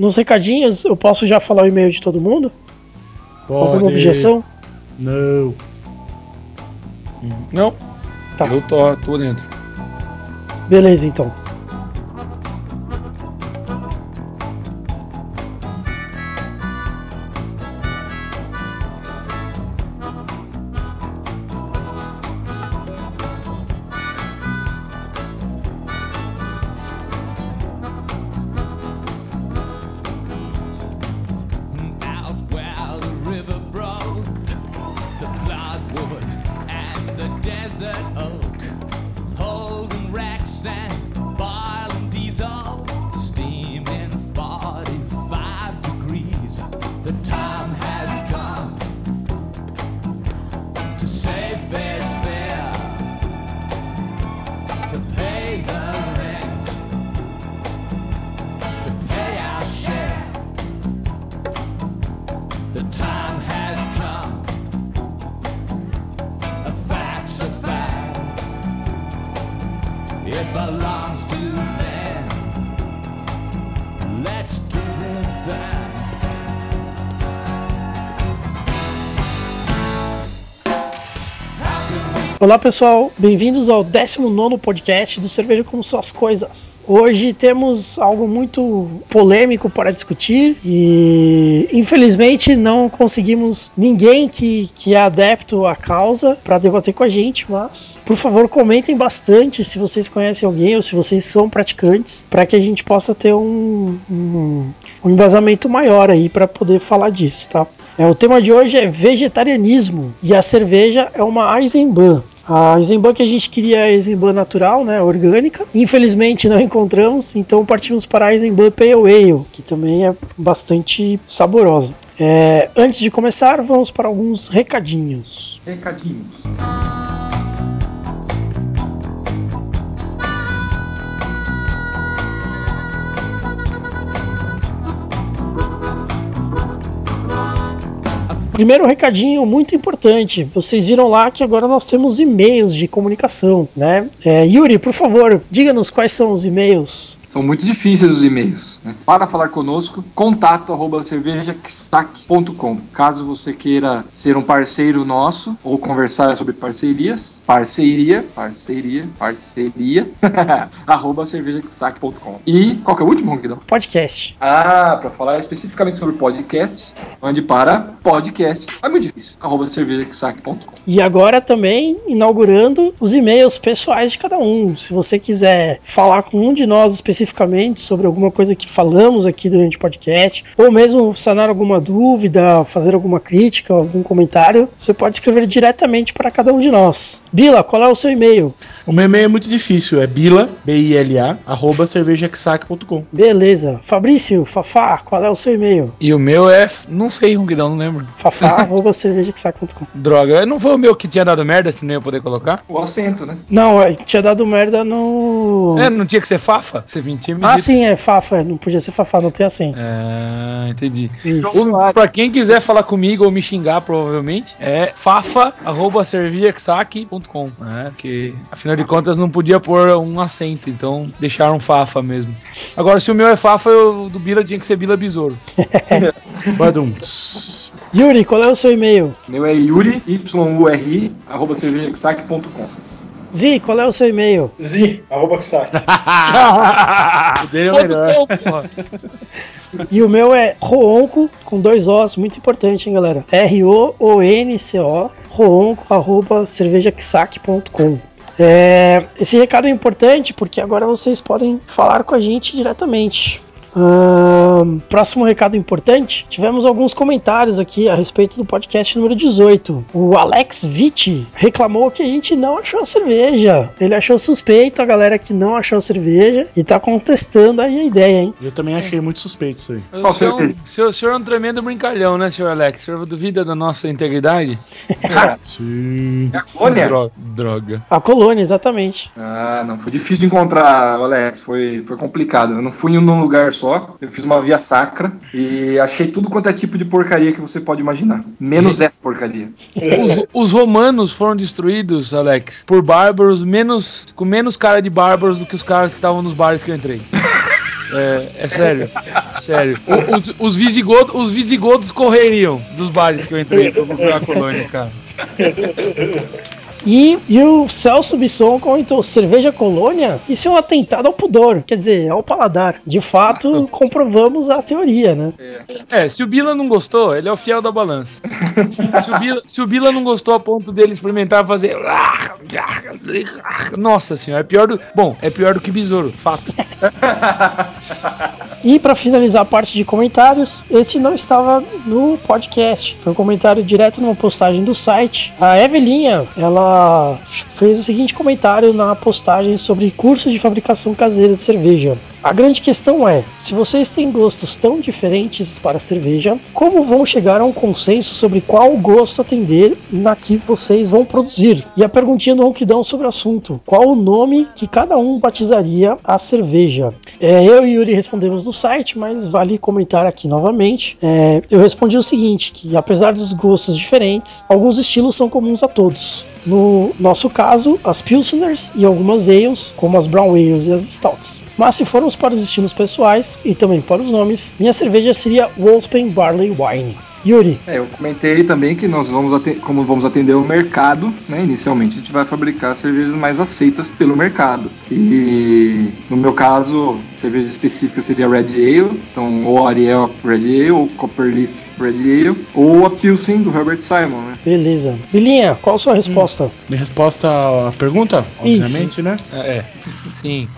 nos recadinhos, eu posso já falar o e-mail de todo mundo? Pode. Alguma objeção? Não. Não. Tá. Eu tô, tô dentro. Beleza, então. Olá pessoal, bem-vindos ao 19 podcast do Cerveja como Suas Coisas. Hoje temos algo muito polêmico para discutir e infelizmente não conseguimos ninguém que, que é adepto à causa para debater com a gente, mas por favor comentem bastante se vocês conhecem alguém ou se vocês são praticantes para que a gente possa ter um, um, um embasamento maior aí para poder falar disso, tá? É, o tema de hoje é vegetarianismo e a cerveja é uma Eisenbahn. A Eisenbahn que a gente queria é a natural, né, orgânica. Infelizmente não encontramos, então partimos para a Eisenbahn Pale Ale, que também é bastante saborosa. É, antes de começar, vamos para alguns recadinhos. Recadinhos. Primeiro recadinho muito importante. Vocês viram lá que agora nós temos e-mails de comunicação, né? É, Yuri, por favor, diga-nos quais são os e-mails. São muito difíceis os e-mails. né? Para falar conosco, contato arroba cervejaquesac.com. Caso você queira ser um parceiro nosso ou conversar sobre parcerias, parceria, parceria, parceria, arroba cervejaquesac.com. E qual que é o último, Ronquidão? Podcast. Ah, para falar especificamente sobre podcast, mande para podcast. É muito difícil. arroba. E agora também inaugurando os e-mails pessoais de cada um. Se você quiser falar com um de nós especificamente sobre alguma coisa que falamos aqui durante o podcast, ou mesmo sanar alguma dúvida, fazer alguma crítica, algum comentário, você pode escrever diretamente para cada um de nós. Bila, qual é o seu e-mail? O meu e-mail é muito difícil, é bila, B-I-L-A, arroba cervejaquesac.com. Beleza. Fabrício, Fafá, qual é o seu e-mail? E o meu é. Não sei, Ronguidão, não lembro. Fafá, arroba cervejaquesac.com. Droga, não foi o meu que tinha dado merda, se não ia poder colocar? O acento, né? Não, é, tinha dado merda no. É, não tinha que ser Fafa? Você tinha me Ah, dito. sim, é Fafa, não podia ser Fafá, não tem acento. É, entendi. Isso. O, pra quem quiser falar comigo ou me xingar, provavelmente, é fafa.cervejaquesac.com, né? Porque, afinal de contas, não podia pôr um acento, então deixaram fafa mesmo. Agora, se o meu é fafa, eu, o do Bila tinha que ser Bila Besouro. Badum. Yuri, qual é o seu e-mail? Meu é Yuri, Y-U-R-I, arroba cervejaquesac.com. Zi, qual é o seu e-mail? Zi, arroba que sai. O dele é melhor. E o meu é Roonco, com dois Os, muito importante, hein, galera? R-O-O-N-C-O, roonco, arroba cervejaquesac.com. É, esse recado é importante porque agora vocês podem falar com a gente diretamente. Próximo recado importante: tivemos alguns comentários aqui a respeito do podcast número 18. O Alex Vitti reclamou que a gente não achou a cerveja. Ele achou suspeito a galera que não achou a cerveja e tá contestando aí a ideia, hein? Eu também achei muito suspeito isso aí. Qual O senhor, o é um tremendo brincalhão, né, senhor Alex? O senhor duvida da nossa integridade? Sim. É a colônia? Dro- Droga. A colônia, exatamente. Ah, não, foi difícil de encontrar, Alex, foi, foi complicado. Eu não fui em um lugar só, eu fiz uma via sacra e achei tudo quanto é tipo de porcaria que você pode imaginar. Menos essa porcaria. Os, os romanos foram destruídos, Alex, por bárbaros menos, com menos cara de bárbaros do que os caras que estavam nos bares que eu entrei. É, é sério. Sério. Os, os, visigodos, os visigodos correriam dos bares que eu entrei pra procurar a colônia, cara. E, e o Celso Bisson comentou: cerveja colônia? Isso é um atentado ao pudor, quer dizer, ao paladar. De fato, comprovamos a teoria, né? É, se o Bila não gostou, ele é o fiel da balança. Se o Bila, se o Bila não gostou a ponto dele experimentar fazer. Nossa senhora, é pior do. Bom, é pior do que besouro, fato. E para finalizar a parte de comentários, este não estava no podcast. Foi um comentário direto numa postagem do site. A Evelinha, ela fez o seguinte comentário na postagem sobre curso de fabricação caseira de cerveja. A grande questão é: se vocês têm gostos tão diferentes para cerveja, como vão chegar a um consenso sobre qual gosto atender na que vocês vão produzir? E a perguntinha do Ronquidão sobre o assunto: qual o nome que cada um batizaria a cerveja? É, eu e Yuri respondemos no site, mas vale comentar aqui novamente. É, eu respondi o seguinte: que apesar dos gostos diferentes, alguns estilos são comuns a todos. No nosso caso, as Pilsners e algumas ales, como as Brown Ales e as Stouts. Mas se formos para os estilos pessoais e também para os nomes, minha cerveja seria Wolfspen Barley Wine. Yuri, É, eu comentei também que nós vamos atender, como vamos atender o mercado, né? Inicialmente a gente vai fabricar cervejas mais aceitas pelo mercado. E no meu caso, cerveja específica seria Red Ale, então ou Ariel Red Ale, ou Copperleaf Red Ale, ou a Pilsen do Herbert Simon, né? beleza. Bilinha, qual a sua resposta? Minha resposta à pergunta, Isso. obviamente, né? É, é. sim.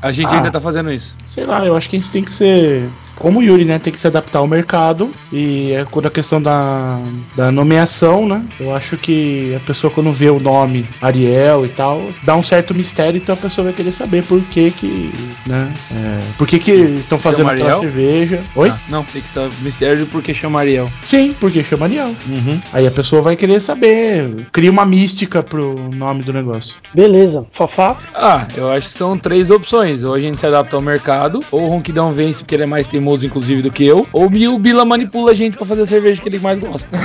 A gente Ah. ainda tá fazendo isso. Sei lá, eu acho que a gente tem que ser. Como o Yuri, né? Tem que se adaptar ao mercado. E é quando a questão da, da nomeação, né? Eu acho que a pessoa, quando vê o nome Ariel e tal, dá um certo mistério, então a pessoa vai querer saber por que que. né? É, por que que estão fazendo aquela cerveja. Oi? Ah, não, tem que estar mistério porque chama Ariel. Sim, porque chama Ariel. Uhum. Aí a pessoa vai querer saber. Cria uma mística pro nome do negócio. Beleza. Fafá? Ah, eu acho que são três opções. Ou a gente se adapta ao mercado, ou o Ronquidão vence porque ele é mais teimoso, inclusive, do que eu, ou o Bila manipula a gente pra fazer a cerveja que ele mais gosta.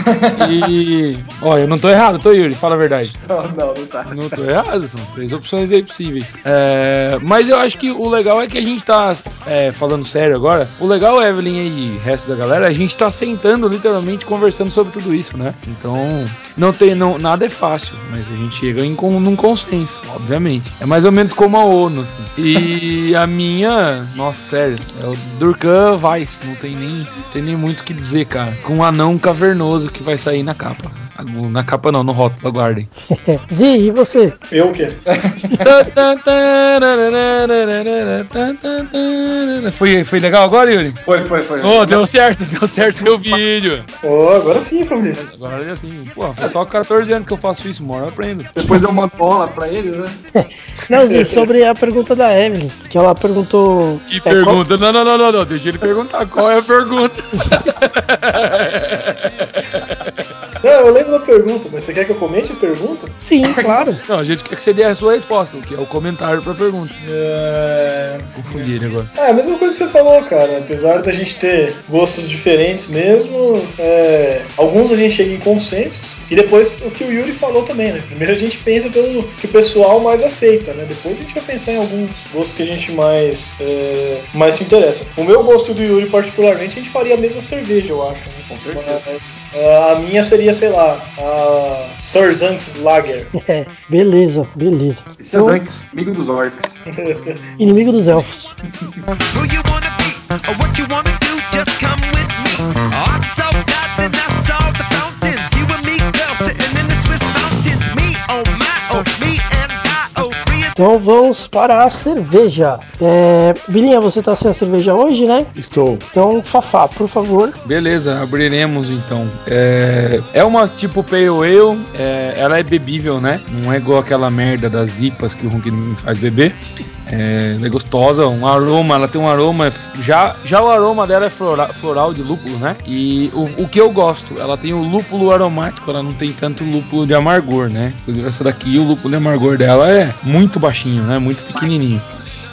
E. Ó, eu não tô errado, tô, Yuri? Fala a verdade. Não, não, não tá. Não tô errado, são três opções aí possíveis. É, mas eu acho que o legal é que a gente tá é, falando sério agora. O legal, Evelyn e resto da galera, a gente tá sentando literalmente conversando sobre tudo isso, né? Então, não tem, não, nada é fácil, mas a gente chega em con- num consenso, obviamente. É mais ou menos como a ONU, assim. E a minha, nossa, sério, é o Durkan Weiss, não tem nem, tem nem muito o que dizer, cara. Com um anão cavernoso que vai sair na capa. Na capa não, no rótulo, aguardem. Zi, e você? Eu o quê? Foi, foi legal agora, Yuri? Foi, foi, foi. Oh, deu certo, deu certo seu vídeo. Oh, agora sim, Fabrício. Agora é assim, pô, foi só 14 anos que eu faço isso, mano, eu aprendo. Depois eu mando bola pra ele, né? Não, Zi, sobre a pergunta da Evelyn, que ela perguntou. Que é, qual- pergunta? Não, não, não, não, não, deixa ele perguntar qual é a pergunta. Não, eu lembro da pergunta, mas você quer que eu comente a pergunta? Sim, claro. Não, a gente quer que você dê a sua resposta, o que é o comentário pra pergunta. É... Confundi ele agora. Ah, a mesma coisa que você falou, cara. Apesar da gente ter gostos diferentes mesmo, é, alguns a gente chega em consensos. E depois o que o Yuri falou também, né? Primeiro a gente pensa pelo que o pessoal mais aceita, né? Depois a gente vai pensar em alguns gostos que a gente mais, é, mais se interessa. O meu gosto do Yuri, particularmente, a gente faria a mesma cerveja, eu acho. Né? Com certeza. Mas é, a minha seria, sei lá, a Sir Zanks Lager. É, beleza, beleza. É Zanks, amigo dos orcs. Inimigo dos elfos. Who you wanna be or what you wanna do, Então vamos para a cerveja. É, Bilinha, você tá sem a cerveja hoje, né? Estou. Então, Fafá, por favor. Beleza, abriremos então. É, é uma tipo Pale Ale, é, ela é bebível, né? Não é igual aquela merda das IPAs que o Ronquinho faz beber. É, ela é gostosa, um aroma, ela tem um aroma. Já, já o aroma dela é flora- floral de lúpulo, né? E o, o que eu gosto, ela tem o lúpulo aromático, ela não tem tanto lúpulo de amargor, né? Inclusive essa daqui, o lúpulo de amargor dela é muito baixinho, né? Muito pequenininho.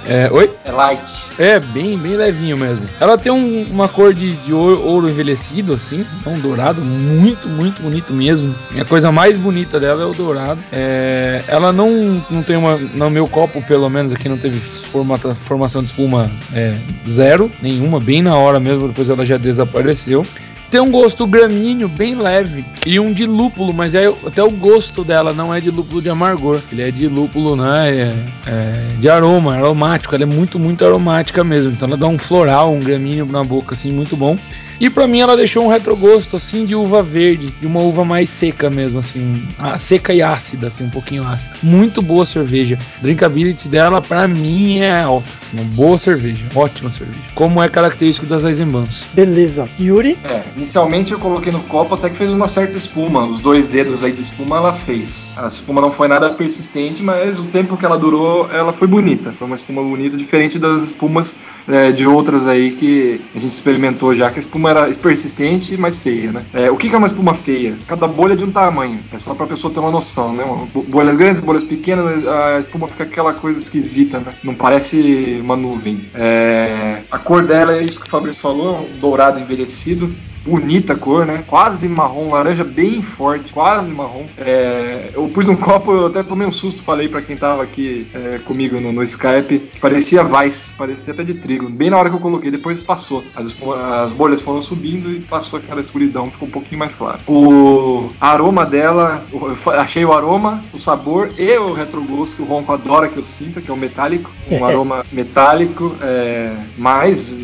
É, oi? É light. É, bem, bem levinho mesmo. Ela tem um- uma cor de, de ouro, ouro envelhecido, assim, um dourado, muito, muito bonito mesmo. E a coisa mais bonita dela é o dourado. É, ela não, não tem uma. No meu copo, pelo menos, aqui não teve formata- formação de espuma é, zero, nenhuma, bem na hora mesmo, depois ela já desapareceu. Tem um gosto gramíneo bem leve e um de lúpulo, mas é, até o gosto dela não é de lúpulo de amargor, ele é de lúpulo, né? É, é, de aroma, aromático. Ela é muito, muito aromática mesmo. Então ela dá um floral, um gramíneo na boca, assim, muito bom. E pra mim ela deixou um retrogosto assim de uva verde, de uma uva mais seca mesmo, assim, seca e ácida, assim, um pouquinho ácida. Muito boa cerveja. Drinkability dela pra mim é alta. Uma boa cerveja, ótima cerveja. Como é característico das Eisenbahns. Beleza. Yuri? É, inicialmente eu coloquei no copo até que fez uma certa espuma. Os dois dedos aí de espuma ela fez. A espuma não foi nada persistente, mas o tempo que ela durou, ela foi bonita. Foi uma espuma bonita, diferente das espumas é, de outras aí que a gente experimentou já, que a espuma era persistente, mas feia, né? É, o que que é uma espuma feia? Cada bolha de um tamanho. É só pra pessoa ter uma noção, né? Bo- Bolhas grandes, bolhas pequenas, a espuma fica aquela coisa esquisita, né? Não parece uma nuvem. É, a cor dela é isso que o Fabrício falou, um dourado envelhecido. Bonita a cor, né? Quase marrom, laranja bem forte, quase marrom. É, eu pus um copo, eu até tomei um susto, falei pra quem tava aqui é, comigo no, no Skype, que parecia Vice, parecia até de trigo. Bem na hora que eu coloquei, depois passou. As, as bolhas foram subindo e passou aquela escuridão, ficou um pouquinho mais claro. O aroma dela, eu achei o aroma, o sabor e o retrogosto que o Ronco adora que eu sinta, que é o metálico. Um aroma metálico, é, mas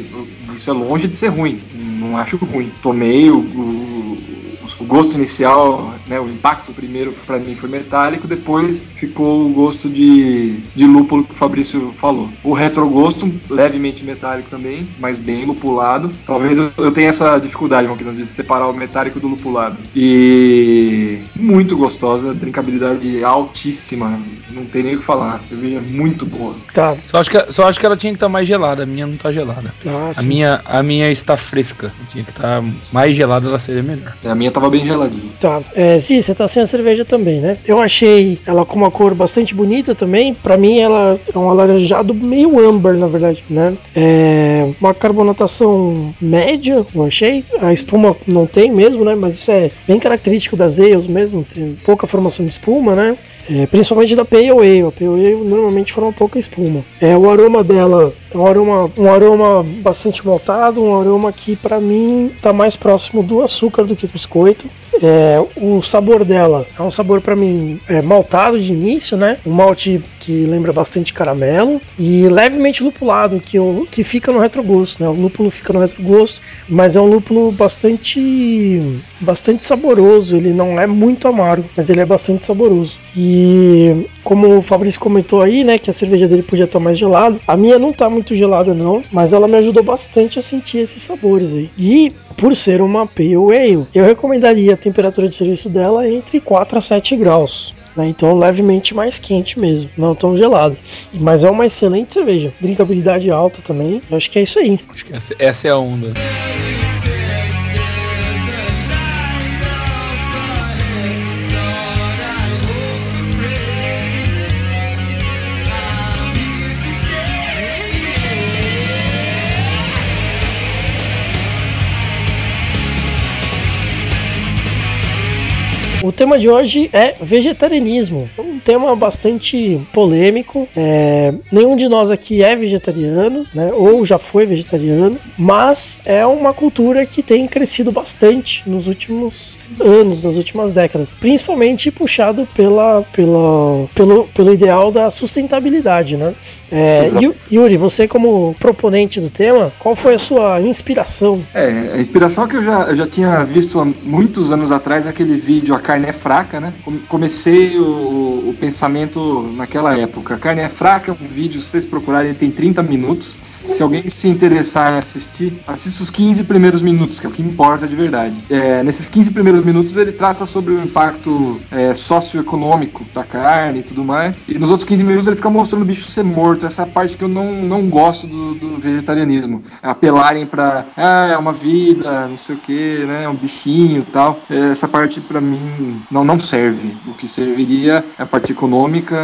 isso é longe de ser ruim. Não acho ruim. Tomei o, o- o gosto inicial, né, o impacto primeiro pra mim foi metálico, depois ficou o gosto de, de lúpulo que o Fabrício falou. O retrogosto, levemente metálico também, mas bem lupulado. Talvez eu, eu tenha essa dificuldade, João, de separar o metálico do lupulado. E muito gostosa, drinkabilidade altíssima, não tem nem o que falar. Cerveja muito boa. Tá. Só acho, que, só acho que ela tinha que estar mais gelada, a minha não tá gelada. Ah, A sim. minha, a minha está fresca. Tinha que estar mais gelada, ela seria melhor. A minha tava bem geladinha. Tá. É, sim, você tá sem a cerveja também, né? Eu achei ela com uma cor bastante bonita também. Pra mim, ela é um alaranjado meio âmbar, na verdade, né? É uma carbonatação média, eu achei. A espuma não tem mesmo, né? Mas isso é bem característico das ales mesmo. Tem pouca formação de espuma, né? É, principalmente da Pale Ale. A Pale Ale normalmente forma pouca espuma. É, o aroma dela é um aroma, um aroma bastante maltado, um aroma que pra mim tá mais próximo do açúcar do que do biscoito. É, o sabor dela é um sabor pra mim é, maltado de início, né? Um malte que lembra bastante caramelo e levemente lupulado, que, o, que fica no retrogosto, né? O lúpulo fica no retrogosto, mas é um lúpulo bastante bastante saboroso. Ele não é muito amargo, mas ele é bastante saboroso. E como o Fabrício comentou aí, né, que a cerveja dele podia estar mais gelada. A minha não tá muito gelada não, mas ela me ajudou bastante a sentir esses sabores aí. E por ser uma Pale Ale, eu a temperatura de serviço dela entre 4 a 7 graus. né? Então levemente mais quente mesmo, não tão gelada. Mas é uma excelente cerveja, drinkabilidade alta também. Eu acho que é isso aí. Acho que essa, essa é a onda. O tema de hoje é vegetarianismo. É um tema bastante polêmico. É, nenhum de nós aqui é vegetariano, né? Ou já foi vegetariano, mas é uma cultura que tem crescido bastante nos últimos anos, nas últimas décadas, principalmente puxado pela, pela, pelo, pelo ideal da sustentabilidade, né? É, Yuri, você como proponente do tema, qual foi a sua inspiração? É, a inspiração que eu já, eu já tinha visto há muitos anos atrás, aquele vídeo A Carne é Fraca, né? Com- Comecei o, o pensamento naquela época. Carne é Fraca, um vídeo, se vocês procurarem, ele tem 30 minutos. Se alguém se interessar em assistir, assista os 15 primeiros minutos, que é o que importa de verdade. É, nesses 15 primeiros minutos ele trata sobre o impacto é, socioeconômico da carne e tudo mais. E nos outros 15 minutos ele fica mostrando o bicho ser morto. Essa é a parte que eu não, não gosto do, do vegetarianismo. Apelarem pra, ah, é uma vida, não sei o que, né? É um bichinho e tal. Essa parte pra mim não, não serve. O que serviria é a parte econômica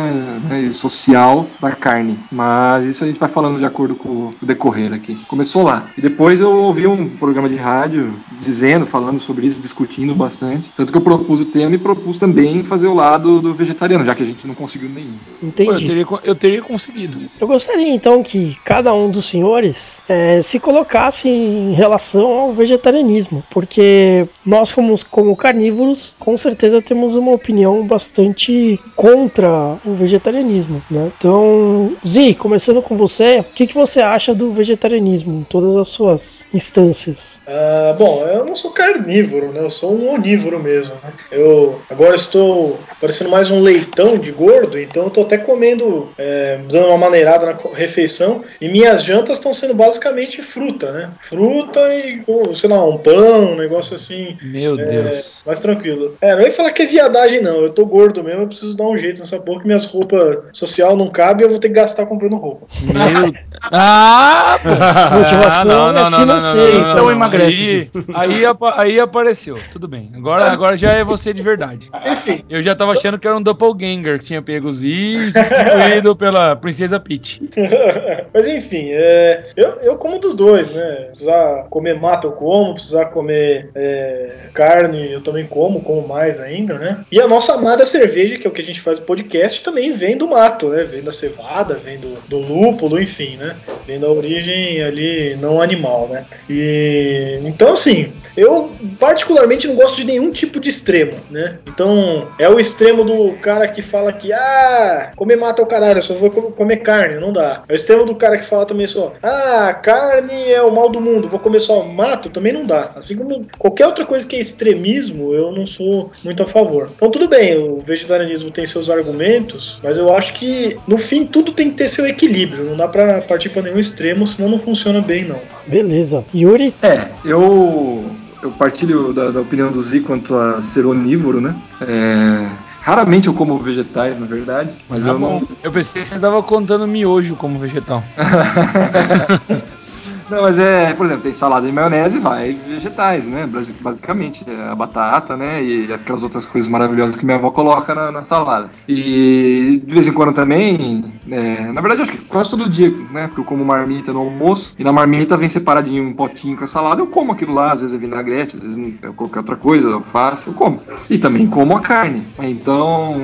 né, e social da carne. Mas isso a gente vai falando de acordo com o decorrer aqui. Começou lá. E depois eu ouvi um programa de rádio dizendo, falando sobre isso, discutindo bastante. Tanto que eu propus o tema e propus também fazer o lado do vegetariano, já que a gente não conseguiu nenhum. Pô, eu, Entendi. teria, eu teria conseguido. Eu gostaria então que cada um dos senhores eh, se colocasse em relação ao vegetarianismo, porque nós, como, como carnívoros, com certeza temos uma opinião bastante contra o vegetarianismo. Né? Então, Zi, começando com você, o que, que você acha do vegetarianismo em todas as suas instâncias? Ah, bom, eu não sou carnívoro, né? Eu sou um onívoro mesmo. Né? Eu agora estou parecendo mais um leitão de gordo, então eu tô até comendo, é, dando uma maneirada na refeição. E minhas jantas estão sendo basicamente fruta, né? Fruta e, sei lá, um pão, um negócio assim. Meu Deus. Mais tranquilo. É, não ia falar que é viadagem, não. Eu tô gordo mesmo, eu preciso dar um jeito nessa porra que minhas roupas social não cabem e eu vou ter que gastar comprando roupa. Meu. Ah, pô. Motivação Ah, não, não, é financeira, não, então emagrece. Aí, aí, apa- aí apareceu, tudo bem. Agora, agora já é você de verdade. Enfim. Eu já tava achando que era um doppelganger que tinha pego os I substituído pela Princesa Peach. Mas enfim, é, eu, eu como dos dois, né? Precisar comer mata eu como, precisar comer é, carne eu também como, como mais ainda, né? E a nossa amada cerveja, que é o que a gente faz no podcast, também vem do mato, né? Vem da cevada, vem do, do lúpulo, enfim, né? Vem da origem ali não animal, né? E então assim, eu particularmente não gosto de nenhum tipo de extremo, né? Então é o extremo do cara que fala que ah, comer mata o caralho, eu só vou co- comer carne, não dá. É o extremo do cara que fala também só ah, carne é o mal do mundo, vou comer só mato, também não dá. Assim como qualquer outra coisa que é extremismo, eu não sou muito a favor. Então tudo bem, o vegetarianismo tem seus argumentos, mas eu acho que no fim tudo tem que ter seu equilíbrio, não dá pra partir pra nenhum extremo, senão não funciona bem não. Beleza. Yuri? É, eu, eu partilho da, da opinião do Zi quanto a ser onívoro, né? É, raramente eu como vegetais, na verdade, mas Tá eu bom. não. Eu pensei que você tava contando miojo como vegetal. Não, mas é, por exemplo, tem salada de maionese, vai vegetais, né? basi- Basicamente, é a batata, né? E aquelas outras coisas maravilhosas que minha avó coloca na, na salada. E de vez em quando também, é, na verdade, eu acho que quase todo dia, né? Porque eu como marmita no almoço e na marmita vem separadinho um potinho com a salada, eu como aquilo lá, às vezes é vinagrete, às vezes é qualquer outra coisa, alface, eu como. E também como a carne. Então,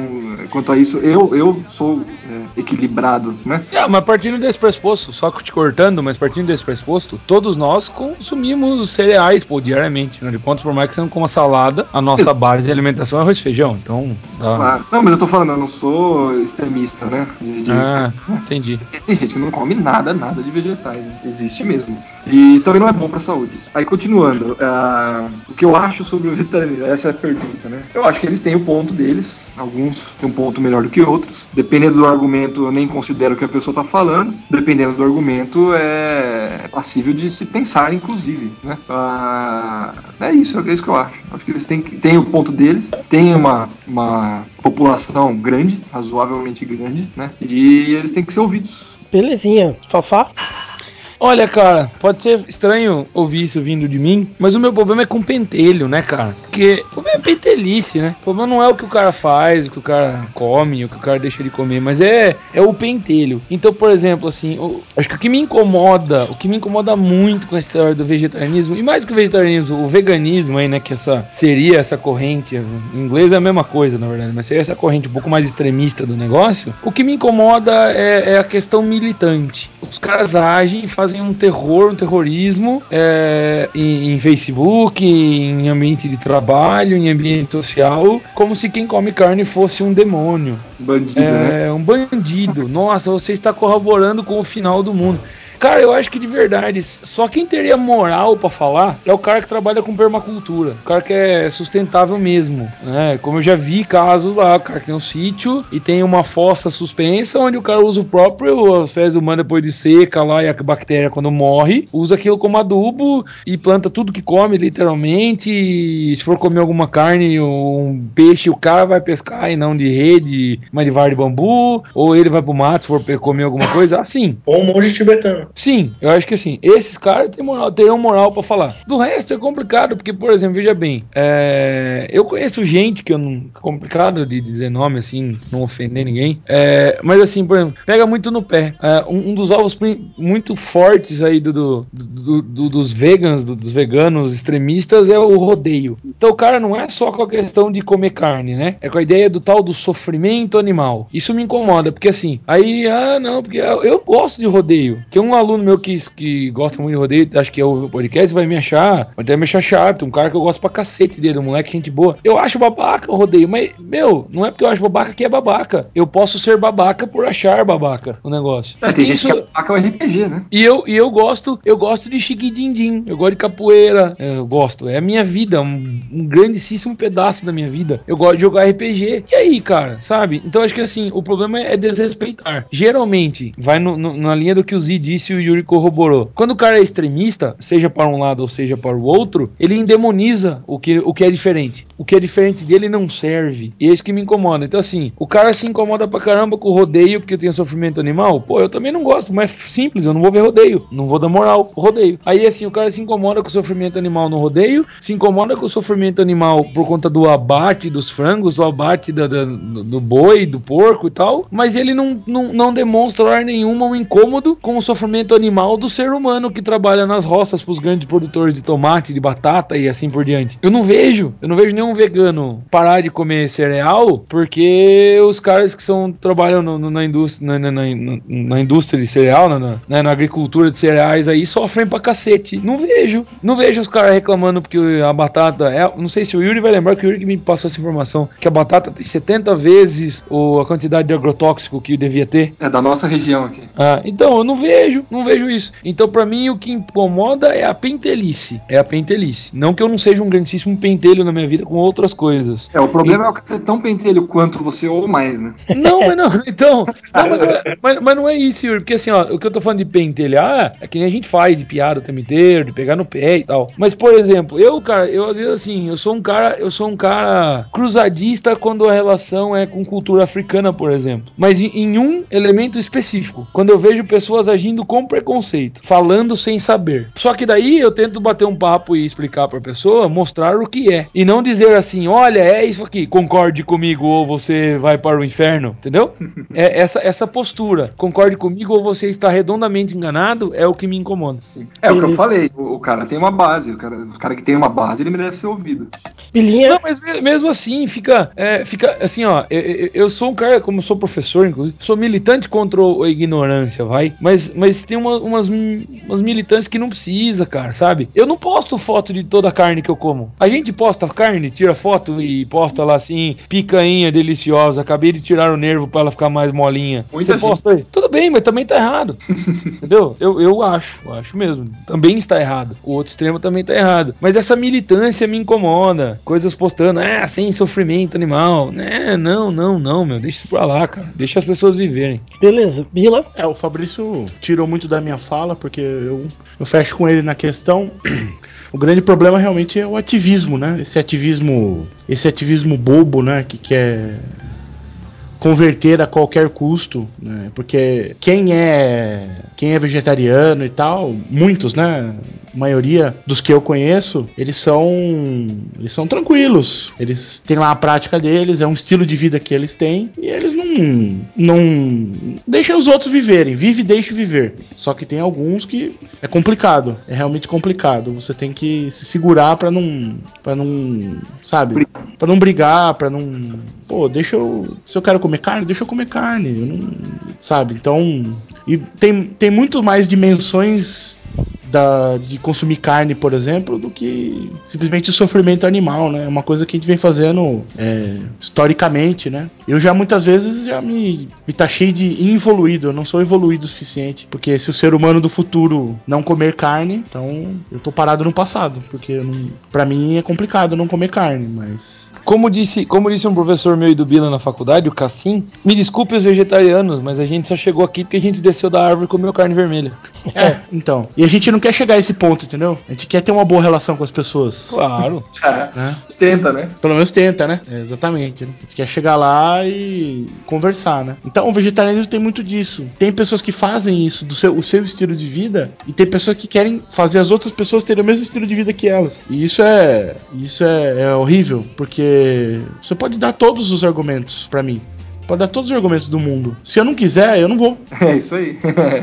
quanto a isso, eu, eu sou é, equilibrado, né? Ah, mas partindo desse pressuposto, só te cortando, mas partindo desse pressuposto, todos nós consumimos cereais, pô, diariamente. Afinal de por mais que você não coma salada, a nossa Exato. base de alimentação é arroz e feijão. Então, dá. Claro. Não, mas eu tô falando, eu não sou extremista, né? De, de- Ah, entendi. Tem gente que não come nada, nada de vegetais. né? Existe mesmo. E também não é bom pra saúde. isso. Aí, continuando, ah, o que eu acho sobre o vegetarianismo? Essa é a pergunta, né? Eu acho que eles têm o ponto deles. Alguns têm um ponto melhor do que outros. Dependendo do argumento, eu nem considero o que a pessoa tá falando. Dependendo do argumento, é passível de se pensar, inclusive, né? Ah, é isso, é isso que eu acho. Acho que eles têm, têm o ponto deles, têm uma, uma população grande, razoavelmente grande, né? E eles têm que ser ouvidos. Belezinha. Fafá? Olha, cara, pode ser estranho ouvir isso vindo de mim, mas o meu problema é com pentelho, né, cara? Porque o problema é pentelice, né? O problema não é o que o cara faz, o que o cara come, o que o cara deixa de comer, mas é, é o pentelho. Então, por exemplo, assim, acho que o que me incomoda, o que me incomoda muito com essa história do vegetarianismo, e mais que o vegetarianismo, o veganismo aí, né, que essa seria essa corrente, em inglês é a mesma coisa, na verdade, mas seria essa corrente um pouco mais extremista do negócio, o que me incomoda é, é a questão militante. Os caras agem e fazem um terror, um terrorismo é, em, em Facebook, em ambiente de trabalho, em ambiente social, como se quem come carne fosse um demônio. Bandido, né? É um bandido. Nossa, você está corroborando com o final do mundo. Cara, eu acho que de verdade, só quem teria moral pra falar é o cara que trabalha com permacultura. O cara que é sustentável mesmo, né? Como eu já vi casos lá, o cara que tem um sítio e tem uma fossa suspensa onde o cara usa o próprio as fezes humanas depois de seca lá e a bactéria quando morre, usa aquilo como adubo e planta tudo que come, literalmente. E se for comer alguma carne ou um peixe, o cara vai pescar e não de rede, mas de vara de bambu, ou ele vai pro mato se for comer alguma coisa, assim. Ou um monge tibetano. Sim, eu acho que assim, esses caras têm moral, teriam moral pra falar. Do resto é complicado, porque, por exemplo, veja bem, é, eu conheço gente que eu não. complicado de dizer nome, assim, não ofender ninguém. é, mas assim, por exemplo, pega muito no pé. É, um, um dos alvos muito fortes aí do, do- do- do- dos vegans, do- dos veganos extremistas, é o rodeio. Então o cara não é só com a questão de comer carne, né? É com a ideia do tal do sofrimento animal. Isso me incomoda, porque assim, aí, ah, não, porque eu, eu gosto de rodeio. Tem um aluno meu que, que gosta muito de rodeio, acho que é o podcast, vai me achar, vai até me achar chato. Um cara que eu gosto pra cacete dele, um moleque, gente boa. Eu acho babaca o rodeio, mas, meu, não é porque eu acho babaca que é babaca. Eu posso ser babaca por achar babaca o negócio. É, tem gente Isso- que ataca o RPG, né? e eu, e eu gosto, eu gosto de chiquidindim, eu gosto de capoeira, eu gosto, é a minha vida, um, um grandíssimo pedaço da minha vida. Eu gosto de jogar RPG. E aí, cara, sabe? Então acho que assim, o problema é desrespeitar. Geralmente, vai no- no- na linha do que o Z disse e o Yuri corroborou. Quando o cara é extremista, seja para um lado ou seja para o outro, ele endemoniza o que, o que é diferente. O que é diferente dele não serve. E é isso que me incomoda. Então, assim, o cara se incomoda pra caramba com o rodeio porque tem sofrimento animal. Pô, eu também não gosto, mas é simples, eu não vou ver rodeio. Não vou dar moral pro rodeio. Aí, assim, o cara se incomoda com o sofrimento animal no rodeio, se incomoda com o sofrimento animal por conta do abate dos frangos, do abate da- da- do, boi, do porco e tal, mas ele não, não, não demonstra nenhuma um incômodo com o sofrimento animal do ser humano que trabalha nas roças pros grandes produtores de tomate, de batata e assim por diante. Eu não vejo, eu não vejo nenhum vegano parar de comer cereal porque os caras que são trabalham no- no- na indústria na, na- na- na indústria de cereal, na, na- né, na agricultura de cereais aí sofrem pra cacete. Não vejo, não vejo os caras reclamando porque a batata é, não sei se o Yuri vai lembrar que o Yuri que me passou essa informação, que a batata tem 70 vezes o, a quantidade de agrotóxico que devia ter. É da nossa região aqui. Ah, então, eu não vejo, não vejo isso. Então, pra mim, o que incomoda é a pentelice. É a pentelice. Não que eu não seja um grandíssimo pentelho na minha vida com outras coisas. É, o problema é o que ser tão pentelho quanto você ou mais, né? Não, mas não, então. Não, mas, não é, mas- mas não é isso, Yuri. Porque assim, ó, o que eu tô falando de pentelhar é que nem a gente faz de piada o tempo inteiro, de pegar no pé e tal. Mas, por exemplo, eu, cara, eu às vezes assim, eu sou um cara, eu sou um cara cruzadista quando a relação é com cultura africana, por exemplo. Mas em, em um elemento específico. Quando eu vejo pessoas agindo com preconceito, falando sem saber. Só que daí eu tento bater um papo e explicar pra pessoa, mostrar o que é. E não dizer assim, olha, é isso aqui, concorde comigo ou você vai para o inferno, entendeu? É essa, essa postura, concorde comigo ou você está redondamente enganado, é o que me incomoda. É o que eu falei, o, o cara tem uma base, o cara, o cara que tem uma base, ele merece ser ouvido. Bilinha, Não, mas me- mesmo assim, fica, é, fica assim, ó. Eu, eu- sou um cara, como sou professor, inclusive, sou militante contra o- a ignorância, vai. Mas, mas tem uma- umas, umas militantes que não precisa, cara, sabe? Eu não posto foto de toda a carne que eu como. A gente posta carne, tira foto e posta lá assim, picanha deliciosa. Acabei de tirar o nervo pra ela ficar mais molinha. Muita Você gente. posta aí. Tudo bem, mas também tá errado. Entendeu? Eu, eu acho, eu acho mesmo. Também está errado. O outro extremo também tá errado. Mas essa militância me incomoda. Coisas postando, ah, sem sofrimento animal. Né? Não, não, não, meu. Deixa isso pra lá, cara. Deixa as pessoas viverem. beleza. Bila, É, o Fabrício tirou muito da minha fala, porque eu, eu fecho com ele na questão. O grande problema realmente é o ativismo, né? Esse ativismo, esse ativismo bobo, né? Que quer converter a qualquer custo, né? Porque quem é quem é vegetariano e tal, muitos, né? A maioria dos que eu conheço, eles são eles são tranquilos. Eles têm lá a prática deles, é um estilo de vida que eles têm e eles não deixam os outros viverem. Vive e deixe viver. Só que tem alguns que é complicado, é realmente complicado. Você tem que se segurar pra não para não, sabe? Pra não brigar, pra não, pô, deixa eu, se eu quero comer carne, deixa eu comer carne, eu não, sabe? Então, e tem tem muito mais dimensões da, de consumir carne, por exemplo, do que simplesmente o sofrimento animal, né? É uma coisa que a gente vem fazendo é, historicamente, né? Eu já muitas vezes já me, me taxei de involuído, eu não sou evoluído o suficiente, porque se o ser humano do futuro não comer carne, então eu tô parado no passado, porque pra mim é complicado não comer carne, mas Como disse, como disse um professor meu e do Bila na faculdade, o Cassim, me desculpe os vegetarianos, mas a gente só chegou aqui porque a gente desceu da árvore e comeu carne vermelha. é, então. E a gente não quer chegar a esse ponto, entendeu? A gente quer ter uma boa relação com as pessoas. Claro. Né? Tenta, né? Pelo menos tenta, né? É, exatamente. né? A gente quer chegar lá e conversar, né? Então o vegetarianismo tem muito disso. Tem pessoas que fazem isso do seu, o seu estilo de vida e tem pessoas que querem fazer as outras pessoas terem o mesmo estilo de vida que elas. E isso é isso é, é horrível, porque você pode dar todos os argumentos pra mim. Pode dar todos os argumentos do mundo. Se eu não quiser, eu não vou. É isso aí.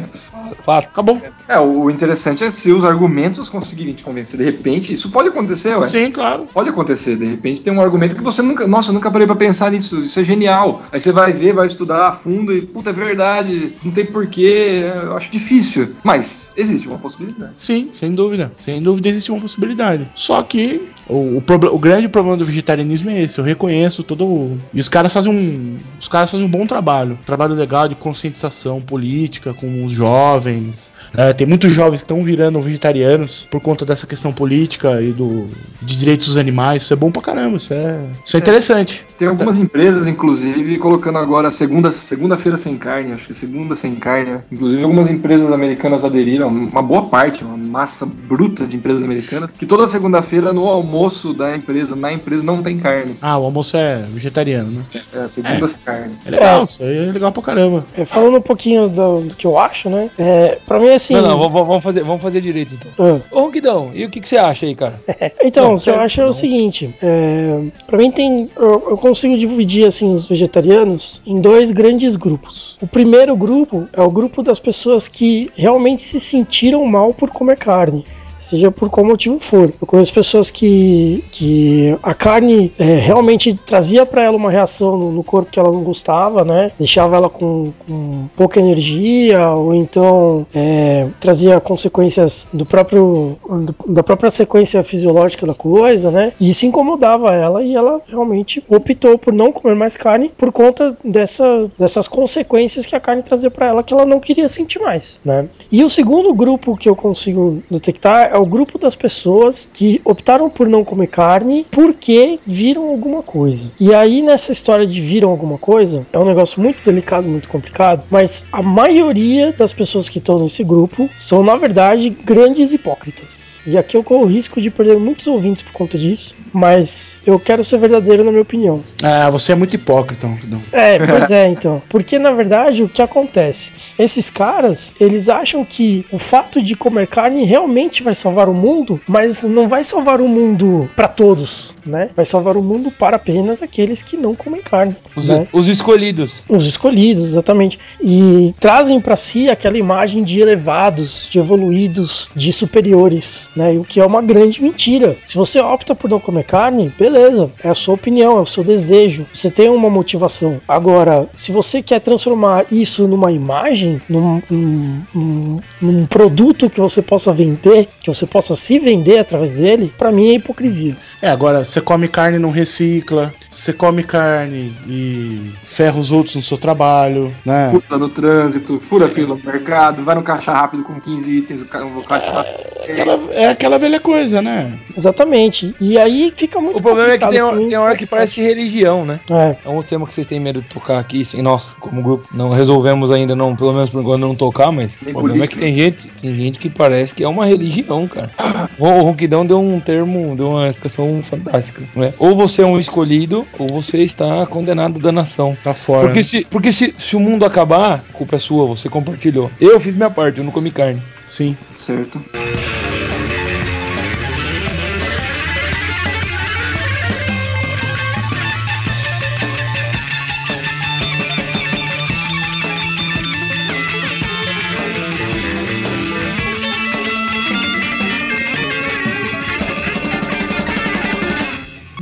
Fato. Acabou. é, o interessante é se os argumentos conseguirem te convencer. De repente, isso pode acontecer, ué. Sim, claro. Pode acontecer, de repente tem um argumento que você nunca. Nossa, eu nunca parei pra pensar nisso, isso é genial. Aí você vai ver, vai estudar a fundo e, puta, é verdade, não tem porquê, eu acho difícil. Mas existe uma possibilidade. Sim, sem dúvida. Sem dúvida existe uma possibilidade. Só que o, o, o grande problema do vegetarianismo é esse. Eu reconheço todo. E os caras fazem um. Os caras fazem um bom trabalho. Trabalho legal de conscientização política com os jovens. É, tem muitos jovens que estão virando vegetarianos por conta dessa questão política e do de direitos dos animais. Isso é bom pra caramba. Isso é, isso é interessante. Tem algumas empresas, inclusive, colocando agora segunda- segunda-feira sem carne, acho que é segunda sem carne, né? Inclusive, algumas empresas americanas aderiram, uma boa parte, uma massa bruta de empresas americanas, que toda segunda-feira no almoço da empresa, na empresa, não tem carne. Ah, o almoço é vegetariano, né? É, segunda sem carne. É legal, isso aí é legal pra caramba. É, falando um pouquinho do, do que eu acho, né? É, pra mim, assim. Não, não, vamos, fazer, vamos fazer direito então. Ah. Ô, Ronquidão, e o que, que você acha aí, cara? Então, Não, o que eu acho é o seguinte: é, para mim tem, eu, eu consigo dividir assim os vegetarianos em dois grandes grupos. O primeiro grupo é o grupo das pessoas que realmente se sentiram mal por comer carne. Seja por qual motivo for. Eu conheço pessoas que, que a carne é, realmente trazia para ela uma reação no, no corpo que ela não gostava, né? Deixava ela com, com pouca energia, ou então é, trazia consequências do próprio do- da própria sequência fisiológica da coisa, né? E isso incomodava ela e ela realmente optou por não comer mais carne por conta dessa, dessas consequências que a carne trazia para ela que ela não queria sentir mais, né? E o segundo grupo que eu consigo detectar é o grupo das pessoas que optaram por não comer carne porque viram alguma coisa. E aí nessa história de viram alguma coisa, é um negócio muito delicado, muito complicado, mas a maioria das pessoas que estão nesse grupo são na verdade grandes hipócritas. E aqui eu corro o risco de perder muitos ouvintes por conta disso, mas eu quero ser verdadeiro na minha opinião. Ah, você é muito hipócrita, Ronquidão. É, pois é, então. Porque na verdade o que acontece? Esses caras, eles acham que o fato de comer carne realmente vai salvar o mundo, mas não vai salvar o mundo para todos, né? Vai salvar o mundo para apenas aqueles que não comem carne, Os, né? os escolhidos. Os escolhidos, exatamente. E trazem para si aquela imagem de elevados, de evoluídos, de superiores, né? O que é uma grande mentira. Se você opta por não comer carne, beleza, é a sua opinião, é o seu desejo. Você tem uma motivação. Agora, se você quer transformar isso numa imagem, num, num- num- num produto que você possa vender, que você possa se vender através dele, para mim é hipocrisia. É, agora, você come carne e não recicla, você come carne e ferra os outros no seu trabalho, né? Fura no trânsito, fura fila no mercado, vai no caixa rápido com 15 itens, o ca- o caixa rápido. Aquela, é aquela velha coisa, né? Exatamente. E aí fica muito O problema é que tem, mim tem hora que parece religião, né? É, É um tema que vocês têm medo de tocar aqui, assim, nós, como grupo, não resolvemos ainda, não, pelo menos por enquanto não tocar, mas Nem o problema é que tem gente, tem gente que parece que é uma religião, cara. O Ronquidão deu um termo, deu uma explicação fantástica, né? Ou você é um escolhido, ou você está condenado à danação. Tá fora. Porque, se, porque se, se o mundo acabar, a culpa é sua, você compartilhou. Eu fiz minha parte, eu não comi carne. Sim. Certo.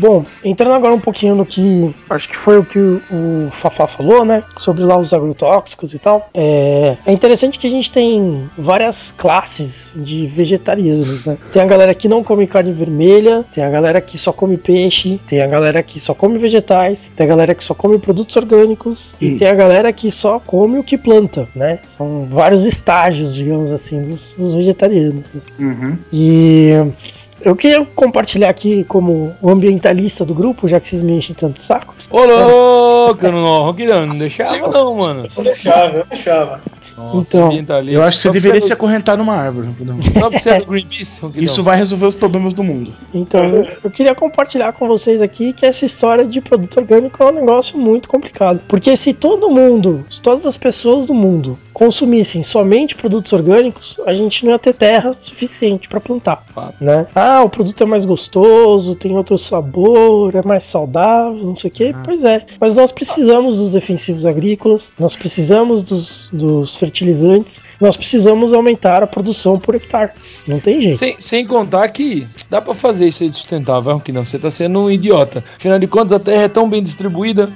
Bom, entrando agora um pouquinho no que acho que foi o que o, o Fafá falou, né? Sobre lá os agrotóxicos e tal. É, é interessante que a gente tem várias classes de vegetarianos, né? Tem a galera que não come carne vermelha, tem a galera que só come peixe, tem a galera que só come vegetais, tem a galera que só come produtos orgânicos e tem a galera que só come o que planta, né? São vários estágios, digamos assim, dos, dos vegetarianos. Né? Uhum. E eu queria compartilhar aqui como o ambientalista do grupo, já que vocês me enchem tanto o saco. Ô louco, não, Roquirão, não deixava não, mano. Eu deixava, eu deixava. Nossa, Então, ambientalista. Eu acho que você deveria se acorrentar numa árvore. Só pra você é do Greenpeace. Isso vai resolver os problemas do mundo. Então, eu, eu queria compartilhar com vocês aqui que essa história de produto orgânico é um negócio muito complicado. Porque se todo mundo, se todas as pessoas do mundo consumissem somente produtos orgânicos, a gente não ia ter terra suficiente para plantar, Fato. né? Ah, o produto é mais gostoso, tem outro sabor, é mais saudável, não sei o quê. Pois é, mas nós precisamos dos defensivos agrícolas, nós precisamos dos, dos fertilizantes, nós precisamos aumentar a produção por hectare. Não tem jeito. Sem, sem contar que dá pra fazer isso aí sustentável, que não, você tá sendo um idiota. Afinal de contas, a terra é tão bem distribuída,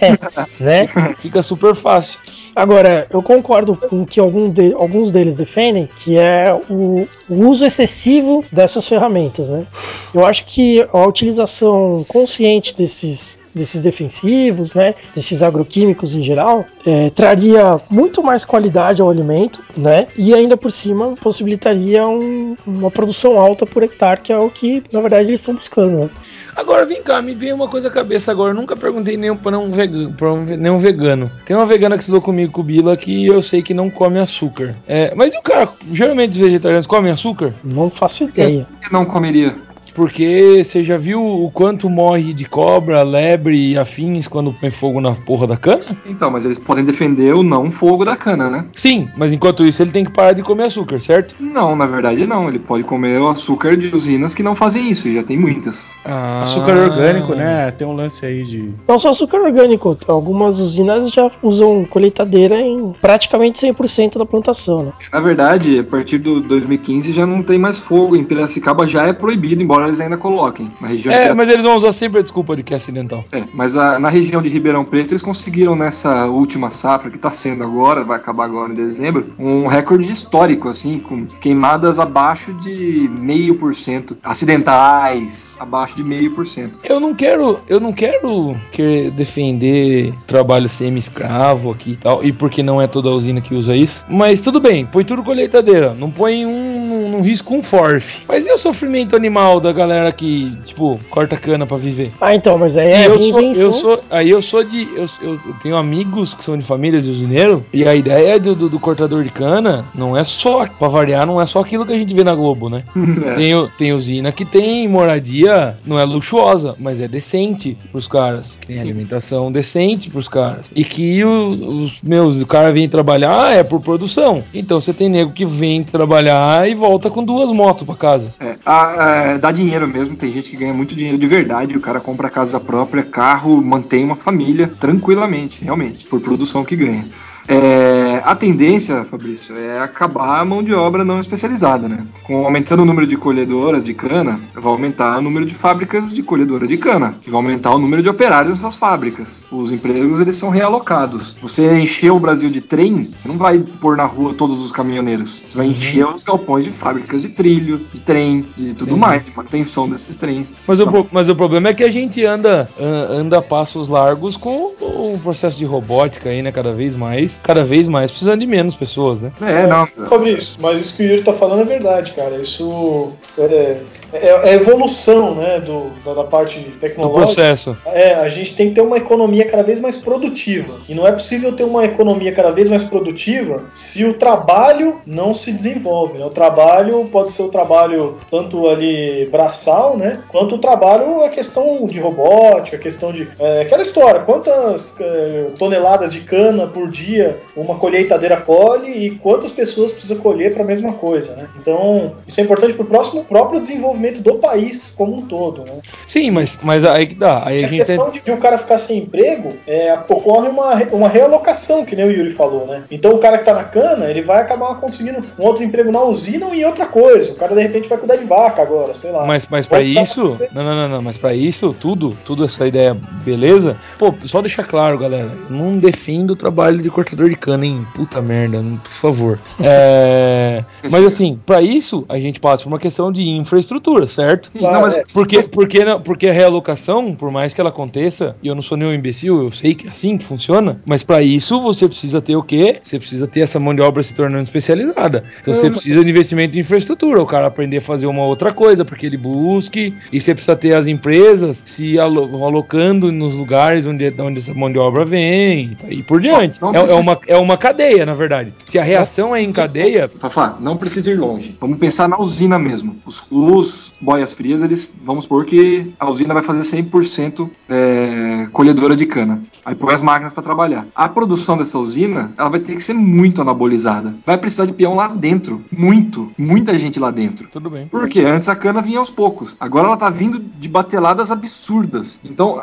né? fica super fácil. Agora, eu concordo com o que algum de- alguns deles defendem, que é o, o uso excessivo dessas ferramentas, né? Eu acho que a utilização consciente desses, desses defensivos, né, desses agroquímicos em geral, é, traria muito mais qualidade ao alimento, né? E ainda por cima possibilitaria um- uma produção alta por hectare, que é o que na verdade eles estão buscando. Né? Agora vem cá, me veio uma coisa à cabeça agora. Eu nunca perguntei nenhum para um vegano, pra um nenhum vegano. Tem uma vegana que estudou comigo com o Bila que eu sei que não come açúcar. É, mas e o cara, geralmente os vegetarianos comem açúcar? Não faço ideia. Por que não comeria? Porque você já viu o quanto morre de cobra, lebre e afins quando põe fogo na porra da cana? Então, mas eles podem defender o não fogo da cana, né? Sim, mas enquanto isso ele tem que parar de comer açúcar, certo? Não, na verdade não. Ele pode comer o açúcar de usinas que não fazem isso, e já tem muitas. Ah. Açúcar orgânico, né? Tem um lance aí de. Não só açúcar orgânico, algumas usinas já usam colheitadeira em praticamente 100% da plantação, né? Na verdade, a partir do 2015 já não tem mais fogo. Em Piracicaba já é proibido, embora eles ainda coloquem. Na região É, mas eles vão usar sempre a desculpa de que é acidental. É, mas a- na região de Ribeirão Preto eles conseguiram nessa última safra que está sendo agora, vai acabar agora em dezembro, um recorde histórico, assim, com queimadas abaixo de meio por cento, acidentais abaixo de meio por cento. Eu não quero, eu não quero querer defender trabalho semi-escravo aqui e tal, e porque não é toda usina que usa isso. Mas tudo bem, põe tudo colheitadeira, não põe um, num risco um forf. Mas e o sofrimento animal da galera que, tipo, corta cana pra viver? Ah, então, mas aí é eu sou, eu sou, aí eu sou de. Eu, eu- eu tenho amigos que são de família de usineiro, e a ideia do, do, do cortador de cana não é só, pra variar, não é só aquilo que a gente vê na Globo, né? É. Tem, tem usina que tem moradia, não é luxuosa, mas é decente pros caras. Que tem Sim. alimentação decente pros caras. E que o- os meus, o cara vem trabalhar é por produção. Então você tem nego que vem trabalhar e volta com duas motos pra casa. É, a- a- dá dinheiro mesmo, tem gente que ganha muito dinheiro de verdade, o cara compra casa própria, carro, mantém uma família tranquilamente, realmente, por produção que ganha. É, a tendência, Fabrício, é acabar a mão de obra não especializada, né? Com aumentando o número de colhedoras de cana, vai aumentar o número de fábricas de colhedora de cana, que vai aumentar o número de operários nessas fábricas. Os empregos eles são realocados. Você encher o Brasil de trem, você não vai pôr na rua todos os caminhoneiros. Você vai encher os galpões de fábricas de trilho, de trem, de tudo Entendi. mais, de manutenção desses trens. Mas o, mas o problema é que a gente anda, an- anda a passos largos com o processo de robótica aí, né? Cada vez mais, cada vez mais precisando de menos pessoas, né? É, não. Fabrício, mas isso que o Yuri tá falando é verdade, cara. Isso é, é, é evolução, né, do, da, da parte Do tecnológica. processo. É, a gente tem que ter uma economia cada vez mais produtiva. E não é possível ter uma economia cada vez mais produtiva se o trabalho não se desenvolve. Né? O trabalho pode ser o trabalho tanto ali braçal, né? Quanto o trabalho é questão de robótica, questão de. É, aquela história, quantas eh, toneladas de cana por dia uma colheitadeira colhe e quantas pessoas precisa colher para a mesma coisa, né? Então, isso é importante para o próximo próprio desenvolvimento do país como um todo, né? Sim, mas, mas aí que dá. Aí a a gente tem- questão de, de o cara ficar sem emprego, é, ocorre uma, uma realocação, que nem o Yuri falou, né? Então o cara que tá na cana, ele vai acabar conseguindo um outro emprego na usina ou em outra coisa. O cara de repente vai cuidar de vaca agora, sei lá. Mas, mas para isso, não, não, não, não, mas para isso, tudo, tudo essa ideia, beleza? Pô, só deixar claro, galera, não defendo o trabalho de cortador de cana, hein? Puta merda, não- por favor. É, mas assim, para isso, a gente passa por uma questão de infraestrutura, certo? Sim, não, mas é, Porque, porque, não- porque a realocação, por mais que ela aconteça, e eu não sou nenhum imbecil, eu sei que é assim que funciona, mas para isso você precisa ter o quê? Você precisa ter essa mão de obra se tornando especializada. Então você precisa de investimento em infraestrutura, o cara aprender a fazer uma outra coisa, porque ele busque, e você precisa ter as empresas se alo- alocando nos lugares onde, onde essa mão de obra vem, e por diante. Não é, é precisa- uma, é uma cadeia, na verdade. Se a reação é em cadeia, Fafá, não precisa ir longe. Vamos pensar na usina mesmo. Os, os boias frias, eles, vamos supor que a usina vai fazer 100% é, colhedora de cana. Aí põe as máquinas para trabalhar. A produção dessa usina, ela vai ter que ser muito anabolizada. Vai precisar de peão lá dentro. Muito. Muita gente lá dentro. tudo bem. Porque antes a cana vinha aos poucos. Agora ela tá vindo de bateladas absurdas. Então,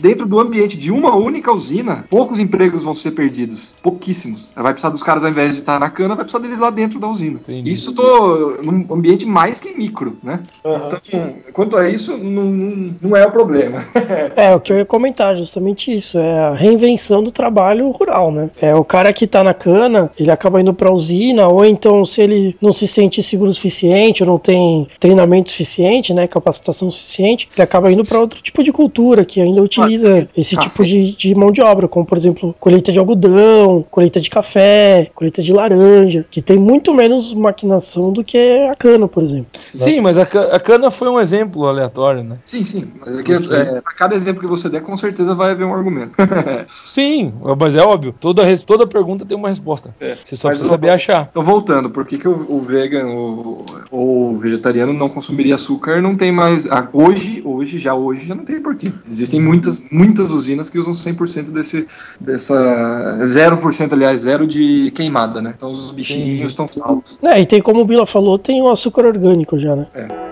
dentro do ambiente de uma única usina, poucos empregos vão ser perdidos. Pouquíssimos. Vai precisar dos caras, ao invés de estar na cana, vai precisar deles lá dentro da usina. Entendi. Isso eu tô num ambiente mais que micro, né? Aham. Então, quanto a isso, não, não, não é o problema. É, o que eu ia comentar, justamente isso. É a reinvenção do trabalho rural, né? É o cara que tá na cana, ele acaba indo pra usina, ou então se ele não se sente seguro o suficiente, ou não tem treinamento suficiente, né? Capacitação suficiente, ele acaba indo pra outro tipo de cultura que ainda utiliza esse café. tipo de, de mão de obra, como por exemplo, colheita de algodão, colheita de café, colheita de laranja, que tem muito menos maquinação do que a cana, por exemplo. Sim, mas a, a cana foi um exemplo aleatório, né? Sim, sim. Mas aqui, é, a cada exemplo que você der, com certeza vai haver um argumento. Sim, mas é óbvio, toda, toda pergunta tem uma resposta. Você só mas precisa saber achar. Então, voltando, por que, que o, o vegan ou ou o vegetariano não consumiria açúcar? Não tem mais. ah, hoje, hoje, já hoje, já não tem porquê. Existem muitas, muitas usinas que usam 100% desse, dessa. 0%, aliás, zero de queimada, né? Então os bichinhos estão salvos. É, e tem como o Bila falou, tem o açúcar orgânico já, né? In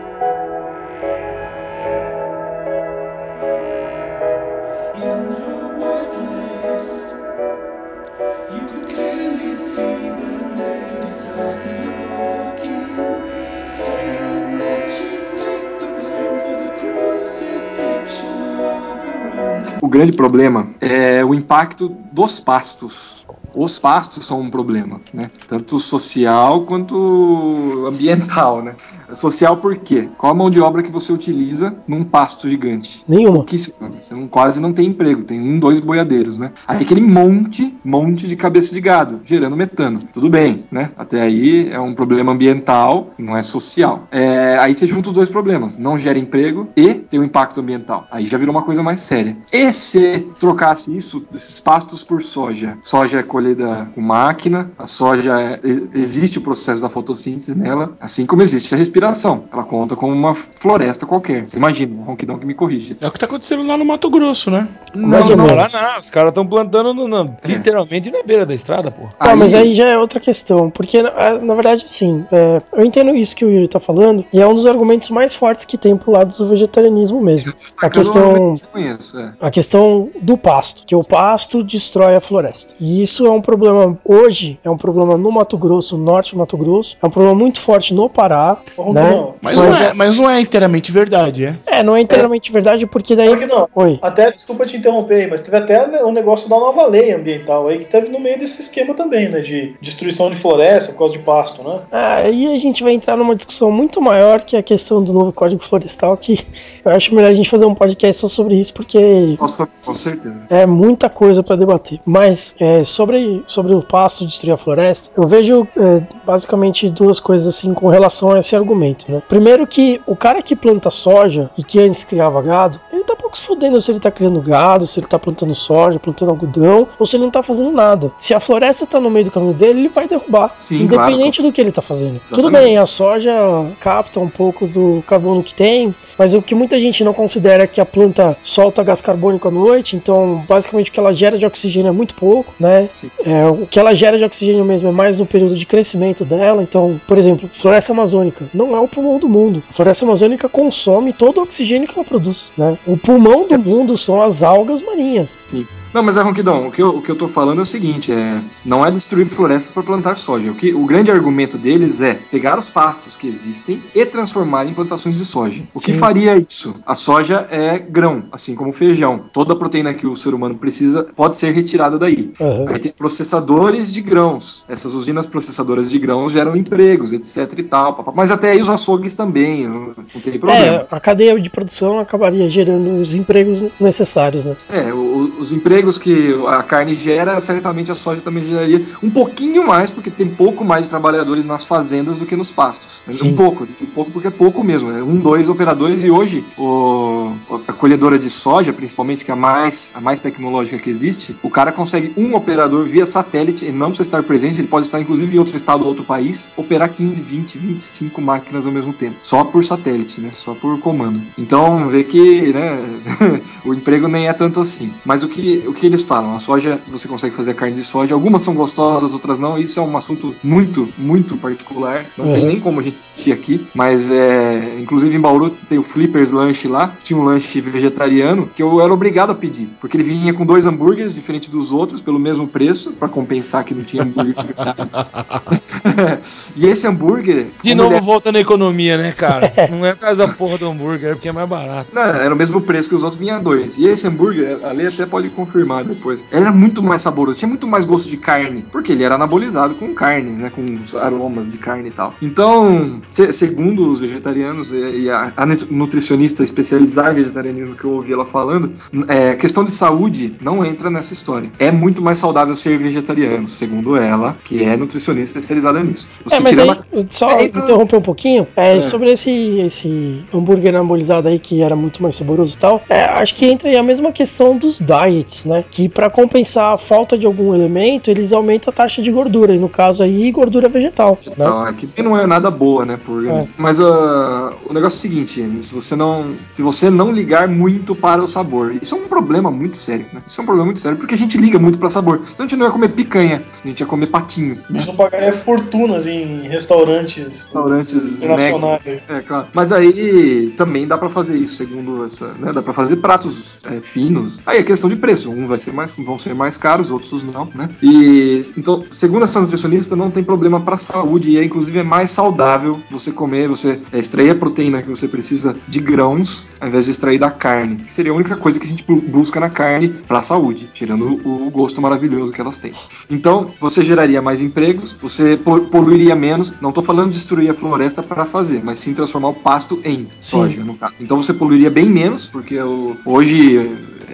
grande problema é o impacto dos pastos. Os pastos são um problema, né? Tanto social quanto ambiental, né? Social por quê? Qual a mão de obra que você utiliza num pasto gigante? Nenhuma. Pouquíssimo. Você não, quase não tem emprego, tem um, dois boiadeiros, né? Aí aquele monte, monte de cabeça de gado, gerando metano. Tudo bem, né? Até aí é um problema ambiental, não é social. É, aí você junta os dois problemas, não gera emprego e tem um impacto ambiental. Aí já virou uma coisa mais séria. E se trocasse isso, esses pastos por soja? Soja é colhida com máquina, a soja é- existe o processo da fotossíntese nela, assim como existe a respiração. Ela conta como uma floresta qualquer. Imagina, um ronquidão que me corrige. É o que tá acontecendo lá no Mato Grosso, né? Ou não, menos. Lá não, os caras estão plantando no- na- literalmente na beira da estrada, pô. Tá, mas aí já é outra questão, porque na, na verdade, assim, é, eu entendo isso que o Yuri tá falando, e é um dos argumentos mais fortes que tem pro lado do vegetarianismo mesmo. A questão, Conheço, é. a questão do pasto, que o pasto destrói a floresta. E isso é um problema hoje, é um problema no Mato Grosso, no norte do Mato Grosso, é um problema muito forte no Pará, Como né? Mas, Mas não é, mas não é inteiramente verdade, é? É, não é inteiramente verdade, porque daí. Claro que não. Oi. Até, desculpa te interromper, aí, mas teve até o negócio da nova lei ambiental aí, que teve no meio desse esquema também, né? De destruição de floresta por causa de pasto, né? Aí a gente vai entrar numa discussão muito maior que a questão do novo Código Florestal, que eu acho melhor a gente fazer um podcast só sobre isso, porque Nossa, com certeza. é muita coisa para debater. Mas é, sobre, sobre o pasto destruir a floresta, eu vejo é, basicamente duas coisas assim com relação a esse argumento. Né? Primeiro que o cara que planta soja e que antes criava gado, ele tá pouco se fudendo se ele tá criando gado, se ele tá plantando soja, plantando algodão, ou se ele não tá fazendo nada. Se a floresta tá no meio do caminho dele, ele vai derrubar. Sim, independente do que ele tá fazendo. Tudo Exatamente. bem, a soja capta um pouco do carbono que tem, mas o que muita gente não considera é que a planta solta gás carbônico à noite, então basicamente o que ela gera de oxigênio é muito pouco, né? Sim. É, o que ela gera de oxigênio mesmo é mais no período de crescimento dela. Então, por exemplo, floresta amazônica não é o pulmão do mundo. A floresta amazônica consome todo o oxigênio que ela produz, né? O pulmão do mundo são as algas marinhas. Não, mas é Ronquidão, o que, eu, o que eu tô falando é o seguinte: é, não é destruir florestas para plantar soja. O, que, o grande argumento deles é pegar os pastos que existem e transformar em plantações de soja. O que Sim. faria isso? A soja é grão, assim como o feijão. Toda a proteína que o ser humano precisa pode ser retirada daí. Aham. Aí tem processadores de grãos. Essas usinas processadoras de grãos geram empregos, etc e tal. papá. Mas até aí os açougues também, não, não tem problema. É, a cadeia de produção acabaria gerando os empregos necessários, né? É, o- os empregos que a carne gera, certamente a soja também geraria um pouquinho mais, porque tem pouco mais de trabalhadores nas fazendas do que nos pastos. Sim. Um pouco, um pouco porque é pouco mesmo. É um, dois operadores e hoje o, a colhedora de soja, principalmente, que é a mais, a mais tecnológica que existe, o cara consegue um operador via satélite, ele não precisa estar presente, ele pode estar inclusive em outro estado ou outro país, operar 15, 20, 25 máquinas ao mesmo tempo. Só por satélite, né? Só por comando. Então, vê que, né, o emprego nem é tanto assim. Mas o que, o que eles falam? A soja, você consegue fazer a carne de soja. Algumas são gostosas, outras não. Isso é um assunto muito, muito particular. Não tem Uhum. nem como a gente discutir aqui. Mas, é, inclusive em Bauru tem o Flippers Lanche lá. Tinha um lanche vegetariano que eu era obrigado a pedir. Porque ele vinha com dois hambúrgueres, diferente dos outros, pelo mesmo preço, para compensar que não tinha hambúrguer. de verdade. e esse hambúrguer. De novo é- volta na economia, né, cara? Não é por causa da porra do hambúrguer, é porque é mais barato. Não, era o mesmo preço que os outros, vinha dois. E esse hambúrguer, a Lei até pode confirmar depois. Ele era muito mais saboroso, tinha muito mais gosto de carne, porque ele era anabolizado com carne, né? Com os aromas de carne e tal. Então, se- segundo os vegetarianos e, e a, a nut- nutricionista especializada em vegetarianismo que eu ouvi ela falando, é, questão de saúde não entra nessa história. É muito mais saudável ser vegetariano, segundo ela, que é nutricionista especializada nisso. Você É, mas aí, uma- só É, então- interromper um pouquinho, é, É. sobre esse, esse hambúrguer anabolizado aí que era muito mais saboroso e tal, é, acho que entra aí a mesma questão dos diets, né? Que pra compensar a falta de algum elemento, eles aumentam a taxa de gordura, e no caso aí, gordura vegetal, né? Não, é que não é nada boa, né, por É. Mas ah, o negócio é o seguinte, se você não, se você não ligar muito para o sabor, isso é um problema muito sério, né? Isso é um problema muito sério, porque a gente liga muito para sabor. Senão a gente não ia comer picanha, a gente ia comer patinho, A né? gente não pagaria fortunas em restaurantes Restaurantes mega, internacionais. é, claro. Mas aí também dá pra fazer isso, segundo essa, né? Dá pra fazer pratos é, finos. Aí é questão de preço. Um vai ser mais, vão ser mais caros, outros não, né? E então, segundo essa nutricionista, não tem problema pra saúde e é inclusive é mais saudável você comer, você é, extrair a proteína que você precisa de grãos, ao invés de extrair da carne. Que seria a única coisa que a gente bu- busca na carne pra saúde, tirando o, o gosto maravilhoso que elas têm. Então, você geraria mais empregos, você po- poluiria menos. Não tô falando de destruir a floresta para fazer, mas sim transformar o pasto em soja, no caso. Então você poluiria bem menos, porque hoje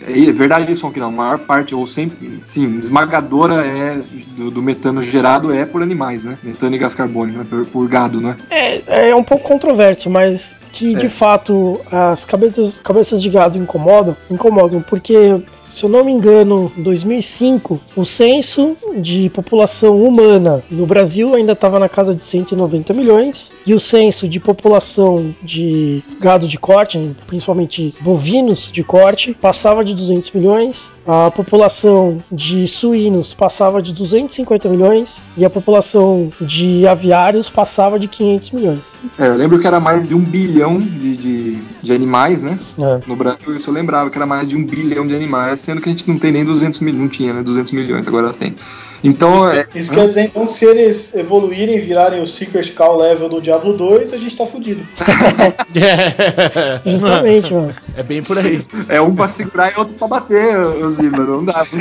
é verdade isso que não, a maior parte, ou sempre, sim, esmagadora é do, do metano gerado é por animais, né? Metano e gás carbônico, né? por, por gado, né? É, é um pouco controverso, mas que de É. fato as cabeças, cabeças de gado incomodam, incomodam, porque se eu não me engano, em 2005, o censo de população humana no Brasil ainda estava na casa de 190 milhões, e o censo de população de gado de corte, principalmente bovinos de corte, passava de 200 milhões, a população de suínos passava de 250 milhões e a população de aviários passava de 500 milhões. É, eu lembro que era mais de um bilhão de, de, de animais, né? É. No Brasil, isso eu lembrava que era mais de um bilhão de animais, sendo que a gente não tem nem 200 milhões, não tinha, né? 200 milhões, agora tem. Então, Isso, é, isso quer dizer então que se eles evoluírem e virarem o Secret Call level do Diablo 2, a gente tá fudido. Justamente, mano. É bem por aí. É um pra segurar e outro pra bater, o Zima. Não dá.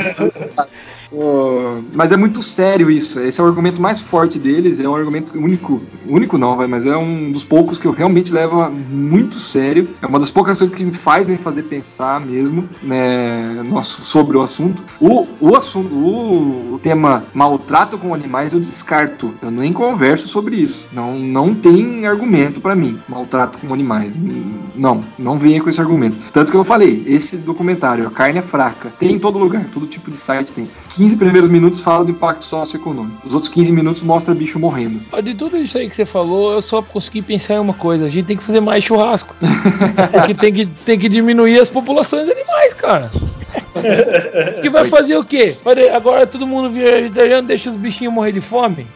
Mas é muito sério isso. Esse é o argumento mais forte deles. É um argumento único. Único não, vai, mas é um dos poucos que eu realmente levo muito sério. É uma das poucas coisas que me faz me fazer pensar mesmo né, nosso, sobre o assunto. O, o assunto, o, o tema maltrato com animais, eu descarto. Eu nem converso sobre isso. Não, não tem argumento pra mim. Maltrato com animais. Não, não venha com esse argumento. Tanto que eu falei, esse documentário, a carne é fraca, tem em todo lugar, todo tipo de site tem. 15 primeiros minutos fala do impacto socioeconômico. Os outros 15 minutos mostra bicho morrendo. De tudo isso aí que você falou, eu só consegui pensar em uma coisa: a gente tem que fazer mais churrasco. Porque tem que, tem que diminuir as populações animais, cara. Que vai fazer o quê? De- Agora todo mundo vira vegetariano, deixa os bichinhos morrer de fome?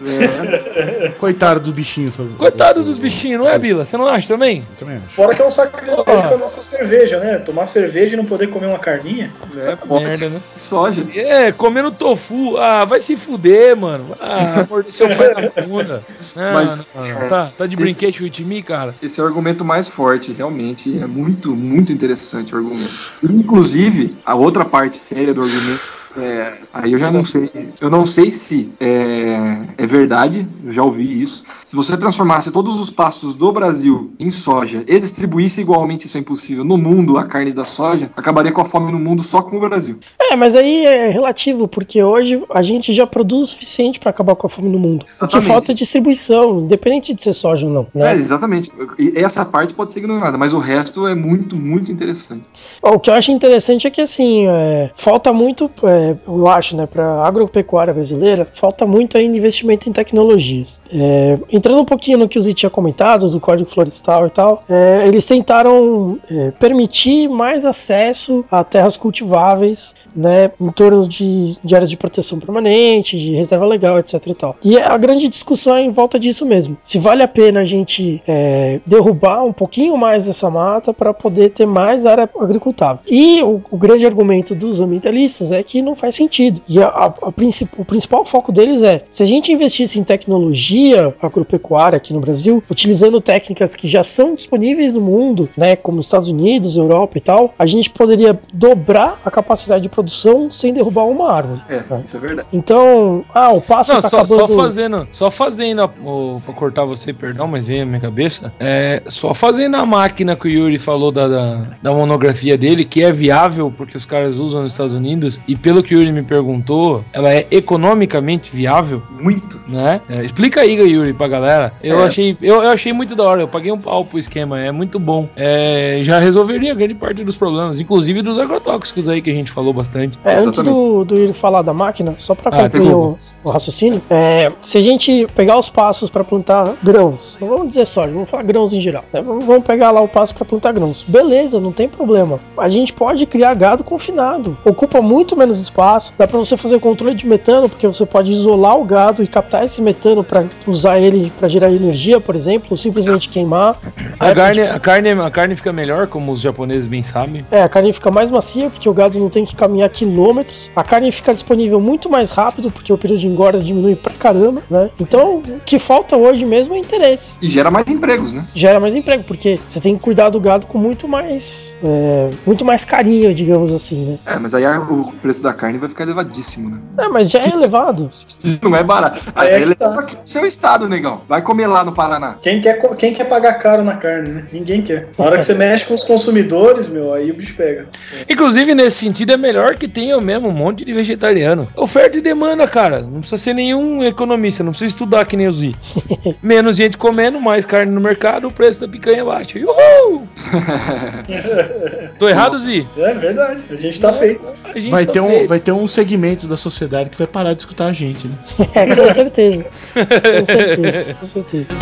Coitado do bichinho, sabe? Coitado dos bichinhos, não é, Bila? Você não acha também? Eu também acho. Fora que é um sacrilégio Ah. com a nossa cerveja, né? Tomar cerveja e não poder comer uma carninha. É, pode. Merda, né? Soja. É, comendo tofu. Ah, vai se fuder, mano. Ah, morder seu pé na bunda. Não, Mas, não, é, Tá, tá de esse- brinquedo with me, cara? Esse é o argumento mais forte, realmente. É muito, muito interessante o argumento. Inclusive, a outra parte séria do argumento. É, aí eu já não sei. Eu não sei se é, é verdade, eu já ouvi isso. Se você transformasse todos os pastos do Brasil em soja e distribuísse igualmente, isso é impossível, no mundo a carne da soja, acabaria com a fome no mundo só com o Brasil. É, mas aí é relativo, porque hoje a gente já produz o suficiente para acabar com a fome no mundo. O que Exatamente. falta é distribuição, independente de ser soja ou não. É, Né? exatamente. E essa parte pode ser ignorada, mas o resto é muito, muito interessante. O que eu acho interessante é que assim, é, falta muito, é, eu acho, né, para agropecuária brasileira, falta muito ainda investimento em tecnologias. É, entrando um pouquinho no que o Zé tinha comentado, do Código Florestal e tal, é, eles tentaram é, permitir mais acesso a terras cultiváveis, né, em torno de, de áreas de proteção permanente, de reserva legal, etc e tal. E a grande discussão é em volta disso mesmo. Se vale a pena a gente é, derrubar um pouquinho mais essa mata para poder ter mais área agricultável. E o, o grande argumento dos ambientalistas é que não faz sentido. E a- a- a princi- o principal foco deles é: se a gente investisse em tecnologia agropecuária aqui no Brasil, utilizando técnicas que já são disponíveis no mundo, né, como Estados Unidos, Europa e tal, a gente poderia dobrar a capacidade de produção sem derrubar uma árvore. É, isso é verdade. Então, ah, o passo Não, tá só, só acabando. fazendo, só fazendo, a, o, pra cortar você, perdão, mas veio a minha cabeça, é, só fazendo a máquina que o Yuri falou da, da, da monografia dele, que é viável porque os caras usam nos Estados Unidos, e pelo que o Yuri me perguntou, ela é economicamente viável, Muito. né? É, explica aí, Yuri, pra galera. Eu, É, achei, eu, eu achei muito da hora, eu paguei um pau pro esquema, é muito bom. É, já resolveria grande parte dos problemas, inclusive dos agrotóxicos aí que a gente falou bastante. É, antes do, do Yuri falar da máquina, só para Ah, concluir o, o raciocínio, é, se a gente pegar os passos para plantar grãos, não vamos dizer soja, vamos falar grãos em geral, né? vamos, vamos pegar lá o passo para plantar grãos, beleza, não tem problema. A gente pode criar gado confinado, ocupa muito menos espaço, dá para você fazer controle de metano, porque você pode isolar o gado e captar esse metano para usar ele para gerar energia, por exemplo, ou simplesmente queimar. A É, carne, a, carne, a carne fica melhor, como os japoneses bem sabem. É, a carne fica mais macia porque o gado não tem que caminhar quilômetros. A carne fica disponível muito mais rápido porque o período de engorda diminui pra caramba, né? Então, o que falta hoje mesmo é interesse. E gera mais empregos, né? Gera mais emprego, porque você tem que cuidar do gado com muito mais, é, muito mais carinho, digamos assim, né? É, mas aí o preço da carne vai ficar elevadíssimo, né? É, mas já é elevado. Não é barato. Aí É que ele tá. aqui no seu estado, negão. Vai comer lá no Paraná. Quem quer, quem quer pagar caro na carne, né? Ninguém quer. Na hora que você mexe com os consumidores, meu, aí o bicho pega. Inclusive, nesse sentido, é melhor que tenha mesmo um monte de vegetariano. Oferta e demanda, cara. Não precisa ser nenhum economista, não precisa estudar que nem o Z. Menos gente comendo, mais carne no mercado, o preço da picanha baixa. Uhul! Tô errado, Z? É verdade, a gente tá feito. A gente Vai tá ter, um, feito. Vai ter um segmento da sociedade que vai parar de escutar a gente, né? É, com certeza. Com certeza, com certeza.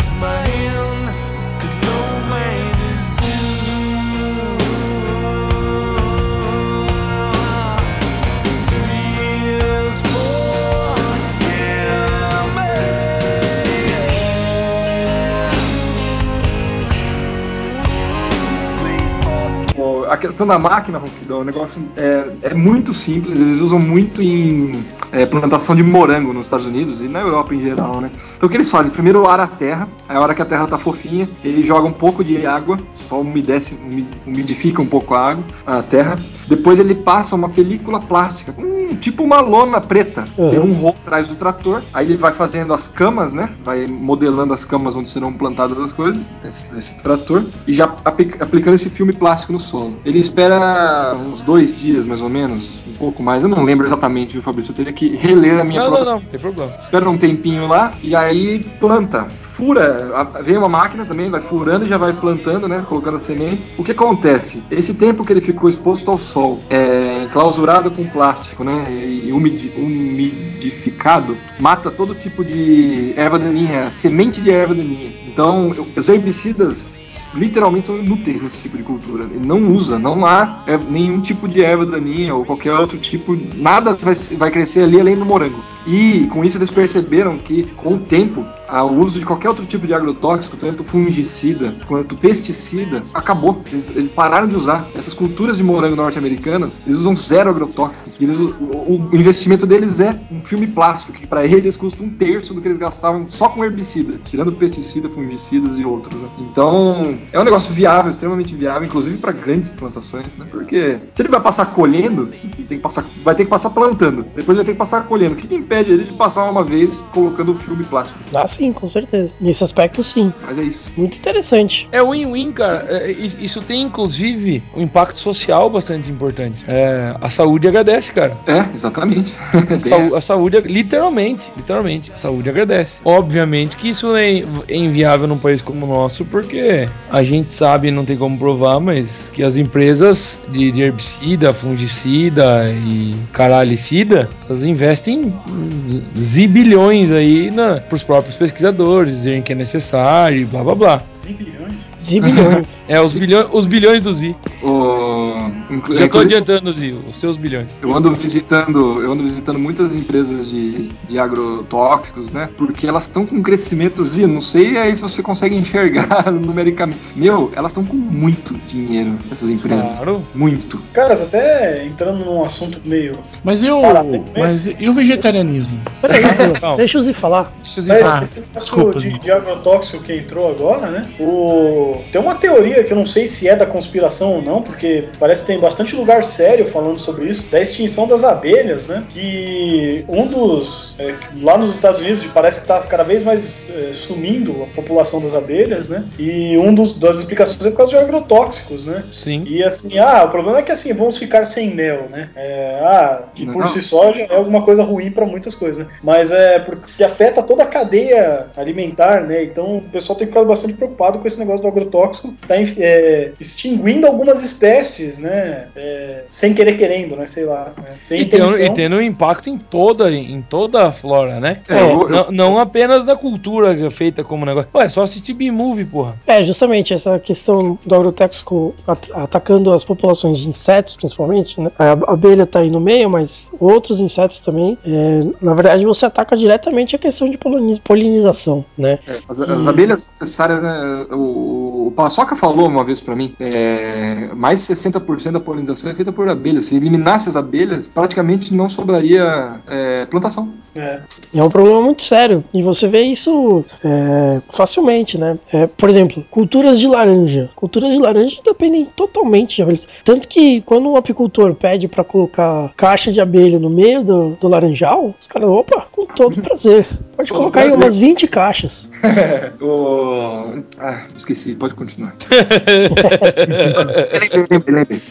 Questão da máquina, Ronquidão, o negócio é, é muito simples. Eles usam muito em é, plantação de morango nos Estados Unidos e na Europa em geral, né? Então o que eles fazem? Primeiro ara a terra, aí a hora que a terra tá fofinha, ele joga um pouco de água, só umedece, umi- umidifica um pouco a água, a terra. Depois ele passa uma película plástica. Tipo uma lona preta. Uhum. Tem um rolo atrás do trator. Aí ele vai fazendo as camas, né? Vai modelando as camas onde serão plantadas as coisas, esse, esse trator, e já apli- aplicando esse filme plástico no solo. Ele espera uns dois dias, mais ou menos, um pouco mais. Eu não lembro exatamente, viu, Fabrício? Eu teria que reler a minha Não, própria não, não, tem problema. espera um tempinho lá e aí planta. Fura, vem uma máquina também, vai furando e já vai plantando, né? Colocando as sementes. O que acontece? Esse tempo que ele ficou exposto ao sol, é, enclausurado com plástico, né? E umidi- umidificado, mata todo tipo de erva daninha, semente de erva daninha. Então, os herbicidas literalmente são inúteis nesse tipo de cultura. Ele não usa, não há é, nenhum tipo de erva daninha ou qualquer outro tipo, nada vai, vai crescer ali além do morango. E com isso eles perceberam que, com o tempo, o uso de qualquer outro tipo de agrotóxico, tanto fungicida quanto pesticida, acabou. Eles, eles pararam de usar. Essas culturas de morango norte-americanas, eles usam zero agrotóxico. Eles- o, o- investimento deles é um filme plástico, que para eles custa um terço do que eles gastavam só com herbicida, tirando pesticida, fungicidas e outros. né? Então, é um negócio viável, extremamente viável, inclusive para grandes plantações, né? Porque se ele vai passar colhendo, tem que passar, vai ter que passar plantando, depois vai ter que passar colhendo. O que, que impede ele de passar uma vez colocando o filme plástico? Ah, sim, com certeza. Nesse aspecto, sim. Mas é isso. Muito interessante. É win-win, cara. É, is- Isso tem, inclusive, um impacto social bastante importante. É, a saúde agradece, cara. É, exatamente. A, Tem- saú- a saúde, literalmente, literalmente, a saúde agradece. Obviamente que isso é, é inviável num país como o nosso, porque a gente sabe, não tem como provar, mas que as empresas de, de herbicida, fungicida e caralicida, elas investem zibilhões aí na, pros próprios pesquisadores, dizerem que é necessário e blá blá blá. Zibilhões. Zibilhões. É, os bilhões, os bilhões do Z. o- inclu- Já inclusive, adiantando, Z, os seus bilhões. Eu ando visitando, eu ando visitando muitas empresas de, de agrotóxicos, né? Porque elas estão com um crescimento, Zia, não sei aí se você consegue enxergar numericamente. Meu, elas estão com muito dinheiro, essas empresas. Claro. Muito. Caras, até entrando num assunto meio. Mas e o, Parabéns. mas e o vegetarianismo? Peraí, deixa o Z falar. Deixa eu Mas dizer. Ah, esse desculpa, de, de agrotóxico que entrou agora, né? O... Tem uma teoria que eu não sei se é da conspiração ou não, porque parece que tem bastante lugar sério falando sobre isso, da extinção das abelhas, né? Que um dos. é, lá nos Estados Unidos parece que tá cada vez mais é, sumindo a população das abelhas, né? E um dos, das explicações é por causa de agrotóxicos, né? Sim. E assim, ah, o problema é que assim, vamos ficar sem mel, né? É, ah, que por Não. si só já é alguma coisa ruim para muitas coisas, né? Mas é porque afeta toda a cadeia alimentar, né? Então o pessoal tem ficado bastante preocupado com esse negócio do agrotóxico, tá é, extinguindo algumas espécies, né? É, sem querer querendo, né? Sei lá. né? Sem E tendo, intenção. e tendo um impacto em toda, em toda a flora, né? É, eu- eu- Não, não apenas da cultura é feita como negócio. Ué, é só assistir B-Movie, porra. É, justamente essa questão do agrotóxico at- atacando as populações de insetos, principalmente, né? A abelha tá aí no meio, mas outros insetos também. É, na verdade, você ataca diretamente a questão de poliniz- polinização, né? É, as, as abelhas necessárias, né? O, o Paçoca falou uma vez pra mim, é, mais de 60% da polinização é feita por abelhas. Se eliminasse as abelhas, praticamente não sobraria é, plantação. É. É um problema muito sério. E você vê isso é, facilmente, né? É, por exemplo, culturas de laranja. Culturas de laranja dependem totalmente de abelhas. Tanto que quando um apicultor pede para colocar caixa de abelha no meio do, do laranjal, os caras, opa, com todo prazer. Pode colocar aí umas 20 caixas. O... Ah, esqueci, pode continuar. lembrei, lembrei.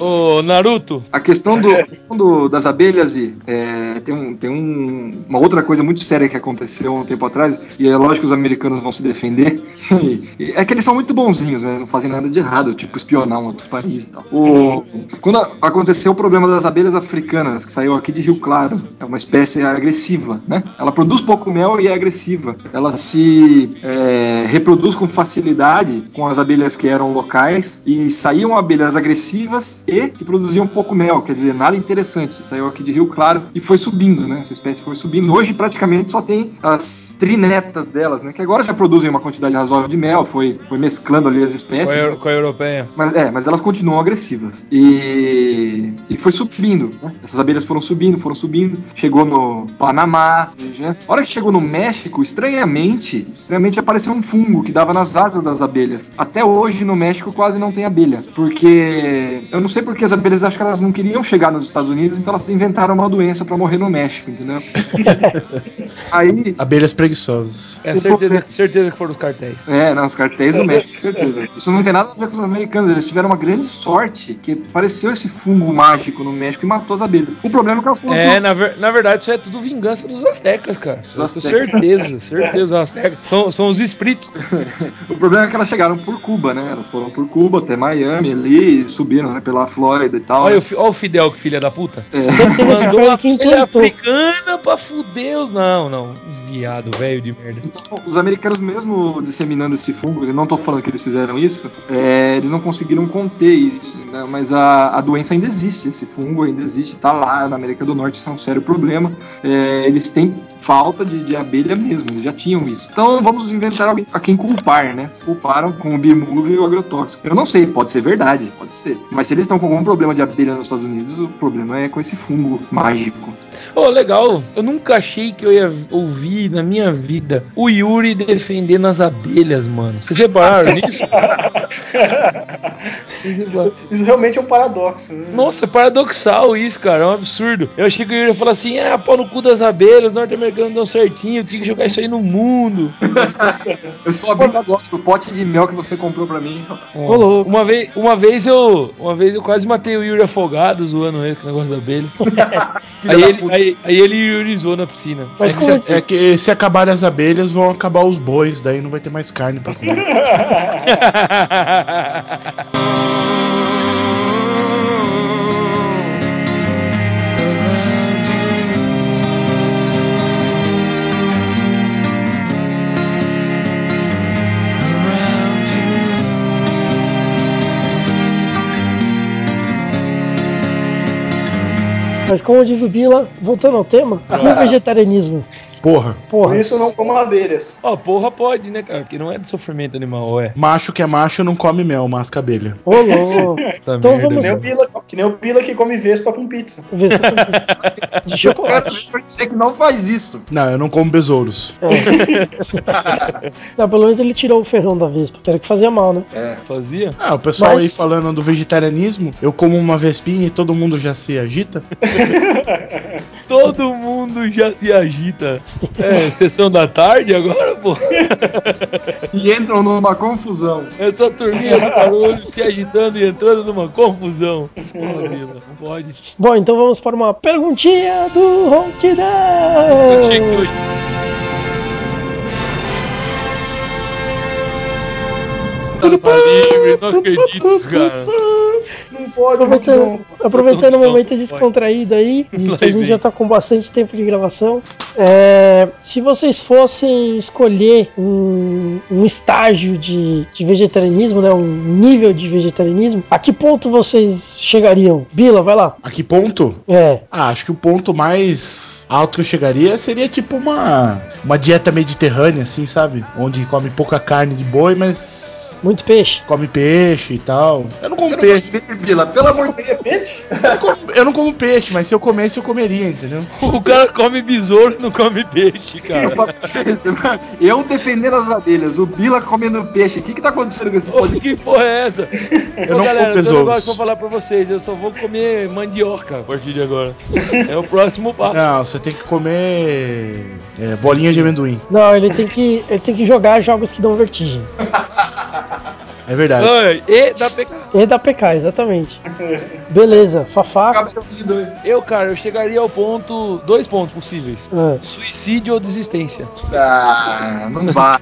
Ô, Naruto. A questão, do, a questão do- das abelhas e é, tem, um, tem um- uma outra coisa muito séria que aconteceu um tempo atrás, e é lógico que os americanos vão se defender. e é que eles são muito bonzinhos, né? Eles não fazem nada de errado, tipo espionar um outro país e tal. O, quando a- aconteceu o problema das abelhas africanas, que saiu aqui de Rio Claro, é uma espécie agressiva, né? Ela produz pouco mel e é agressiva. Ela se é, reproduz com facilidade com as abelhas que eram locais e saíam abelhas agressivas e que produziam pouco mel, quer dizer, nada interessante. Saiu aqui de Rio Claro e foi subindo, né? Essa espécie foi subindo. Hoje praticamente só tem as trinetas delas, né? Que agora já produzem uma quantidade razoável de mel, foi, foi mesclando ali as Com a, espécies. com a europeia. Mas, é, mas elas continuam agressivas. E, e foi subindo, né? Essas abelhas foram subindo, foram subindo. Chegou no Panamá. né? A hora que chegou no México, estranhamente, estranhamente apareceu um fungo que dava nas asas das abelhas. Até hoje no México quase não tem abelha. porque eu não sei porque as abelhas acho que elas não queriam chegar nos Estados Unidos, então elas inventaram uma doença pra morrer no México, entendeu? Aí, Abelhas preguiçosas. É certeza, certeza que foram os cartéis. é, não, os cartéis do México, com certeza. Isso não tem nada a ver com os americanos, eles tiveram uma grande sorte que apareceu esse fungo mágico no México e matou as abelhas. O problema é que elas foram É, na, ver- na verdade, isso é tudo vingança dos aztecas, cara. Os certeza, certeza. Os aztecas são, são os espíritos. O problema é que elas chegaram por Cuba, né? Elas foram por Cuba até Miami ali, e subiram né, pela Flórida e tal. Olha né? o, olha o Fidel, que filha da puta. É. Certeza que foi ele que Ele é implantou. africana pra fuder os. Não, não. Viado, velho de merda. Os americanos, mesmo disseminando esse fungo, eu não tô falando que eles fizeram isso, é, eles não conseguiram conter isso, né? mas a, a doença ainda existe, esse fungo ainda existe, tá lá na América do Norte, isso é um sério problema. É, eles têm falta de, de abelha mesmo, eles já tinham isso. Então vamos inventar alguém a quem culpar, né? Culparam com o bimove e o agrotóxico. Eu não sei, pode ser verdade, pode ser. Mas se eles estão com algum problema de abelha nos Estados Unidos, o problema é com esse fungo mágico. Ô, legal. Eu nunca achei que eu ia ouvir na minha vida o Yuri defendendo as abelhas, mano. Vocês repararam nisso? Isso, isso realmente é um paradoxo. Né? Nossa, é paradoxal isso, cara. É um absurdo. Eu achei que o Yuri ia falar assim: ah, pau no cu das abelhas, os norte-americanos dão certinho, tinha que jogar isso aí no mundo. Eu estou abrindo agora o pote de mel que você comprou pra mim. Louco. Uma vez, uma vez eu. Uma vez eu quase matei o Yuri afogado, zoando ele com o negócio da abelha. aí, ele, aí, aí ele yurizou na piscina. Mas é, que se, é que se acabarem as abelhas, vão acabar os bois, daí não vai ter mais carne pra comer. Mas como diz o Bila, voltando ao tema, e o vegetarianismo? Porra, Por Porra, isso não como abelhas. Ó, porra pode, né, cara? Porque não é de sofrimento animal, é. macho que é macho não come mel, masca abelha. ô louco. Tá Então merda, vamos- Que nem, o Bila, que nem o Bila que come vespa com pizza. Se eu conheço. De Eu chocolate. ver você que não faz isso. Não, eu não como besouros. Não, pelo menos ele tirou o ferrão da Vespa, que era que fazia mal, né? Fazia? Ah, o pessoal Mas- aí falando do vegetarianismo, eu como uma vespinha e todo mundo já se agita. Todo mundo já se agita. É, sessão da tarde agora, pô. E entram numa confusão. Essa turminha barulho se agitando e entrando numa confusão. Porra, Vila, não pode. Bom, então vamos para uma perguntinha do Ronquidão. achei que hoje. Tá livre, não acredito, cara. Não pode, Aproveitando, não. aproveitando o momento descontraído aí, e que a gente já tá com bastante tempo de gravação, é, se vocês fossem escolher um, um estágio de, de vegetarianismo, né, um nível de vegetarianismo, a que ponto vocês chegariam? Bila, vai lá. A que ponto? É, Ah, acho que o ponto mais alto que eu chegaria seria tipo uma, uma dieta mediterrânea, assim, sabe? Onde come pouca carne de boi, mas muito peixe. come peixe e tal. Eu não como peixe. Bila, pelo amor de De repente, Eu não como, eu não como peixe, mas se eu comesse, eu comeria, entendeu? O cara come besouro e não come peixe, cara. Deus. Eu defendendo as abelhas, o Bila comendo peixe. O que que tá acontecendo com esse Ô, que podcast? porra é essa? Eu Ô, não galera, como besouros. negócio pra falar pra vocês. Eu só vou comer mandioca a partir de agora. É o próximo passo. Não, você tem que comer é, bolinha de amendoim. Não, ele tem que, ele tem que jogar jogos que dão vertigem. É verdade. Ai, e da PK. E da PK, exatamente. Beleza, Fafá. Eu, cara, eu chegaria ao ponto. Dois pontos possíveis: Ah, suicídio ou desistência. Ah, não vai.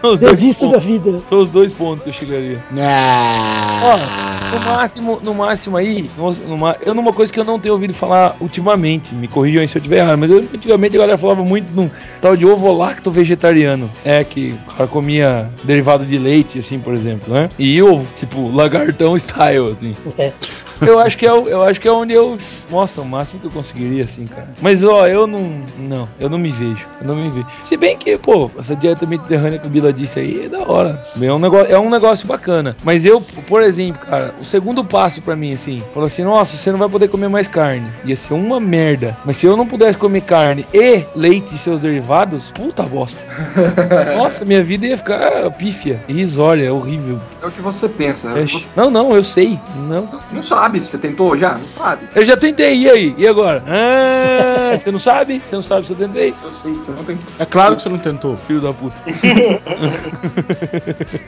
São os dois desisto da vida. São os dois pontos que eu chegaria. Ah. No máximo, no máximo aí, numa, eu numa coisa que eu não tenho ouvido falar ultimamente, me corrijam aí se eu estiver errado, mas eu, antigamente a galera falava muito num tal de ovo lacto vegetariano. É que o cara comia derivado de leite, assim, por exemplo, né? E ovo, tipo, lagartão style, assim. É. Eu acho que é, eu acho que é onde eu. Nossa, o máximo que eu conseguiria, assim, cara. Mas, ó, eu não. Não, eu não me vejo. Eu não me vejo. Se bem que, pô, essa dieta mediterrânea que o Bila disse aí é da hora. É um negócio, é um negócio bacana. Mas eu, por exemplo, cara, o segundo passo pra mim, assim, falou assim: nossa, você não vai poder comer mais carne. Ia ser uma merda. Mas se eu não pudesse comer carne e leite e seus derivados, puta bosta. Nossa, minha vida ia ficar pífia, irrisória, horrível. É o que você pensa. É, Você Não, não, eu sei. Não. não sabe, você tentou já? Não sabe. Eu já tentei, e aí? E agora? Ah, você não sabe? Você não sabe se eu tentei? Eu sei que você não tentou. É claro que você não tentou. Filho da puta.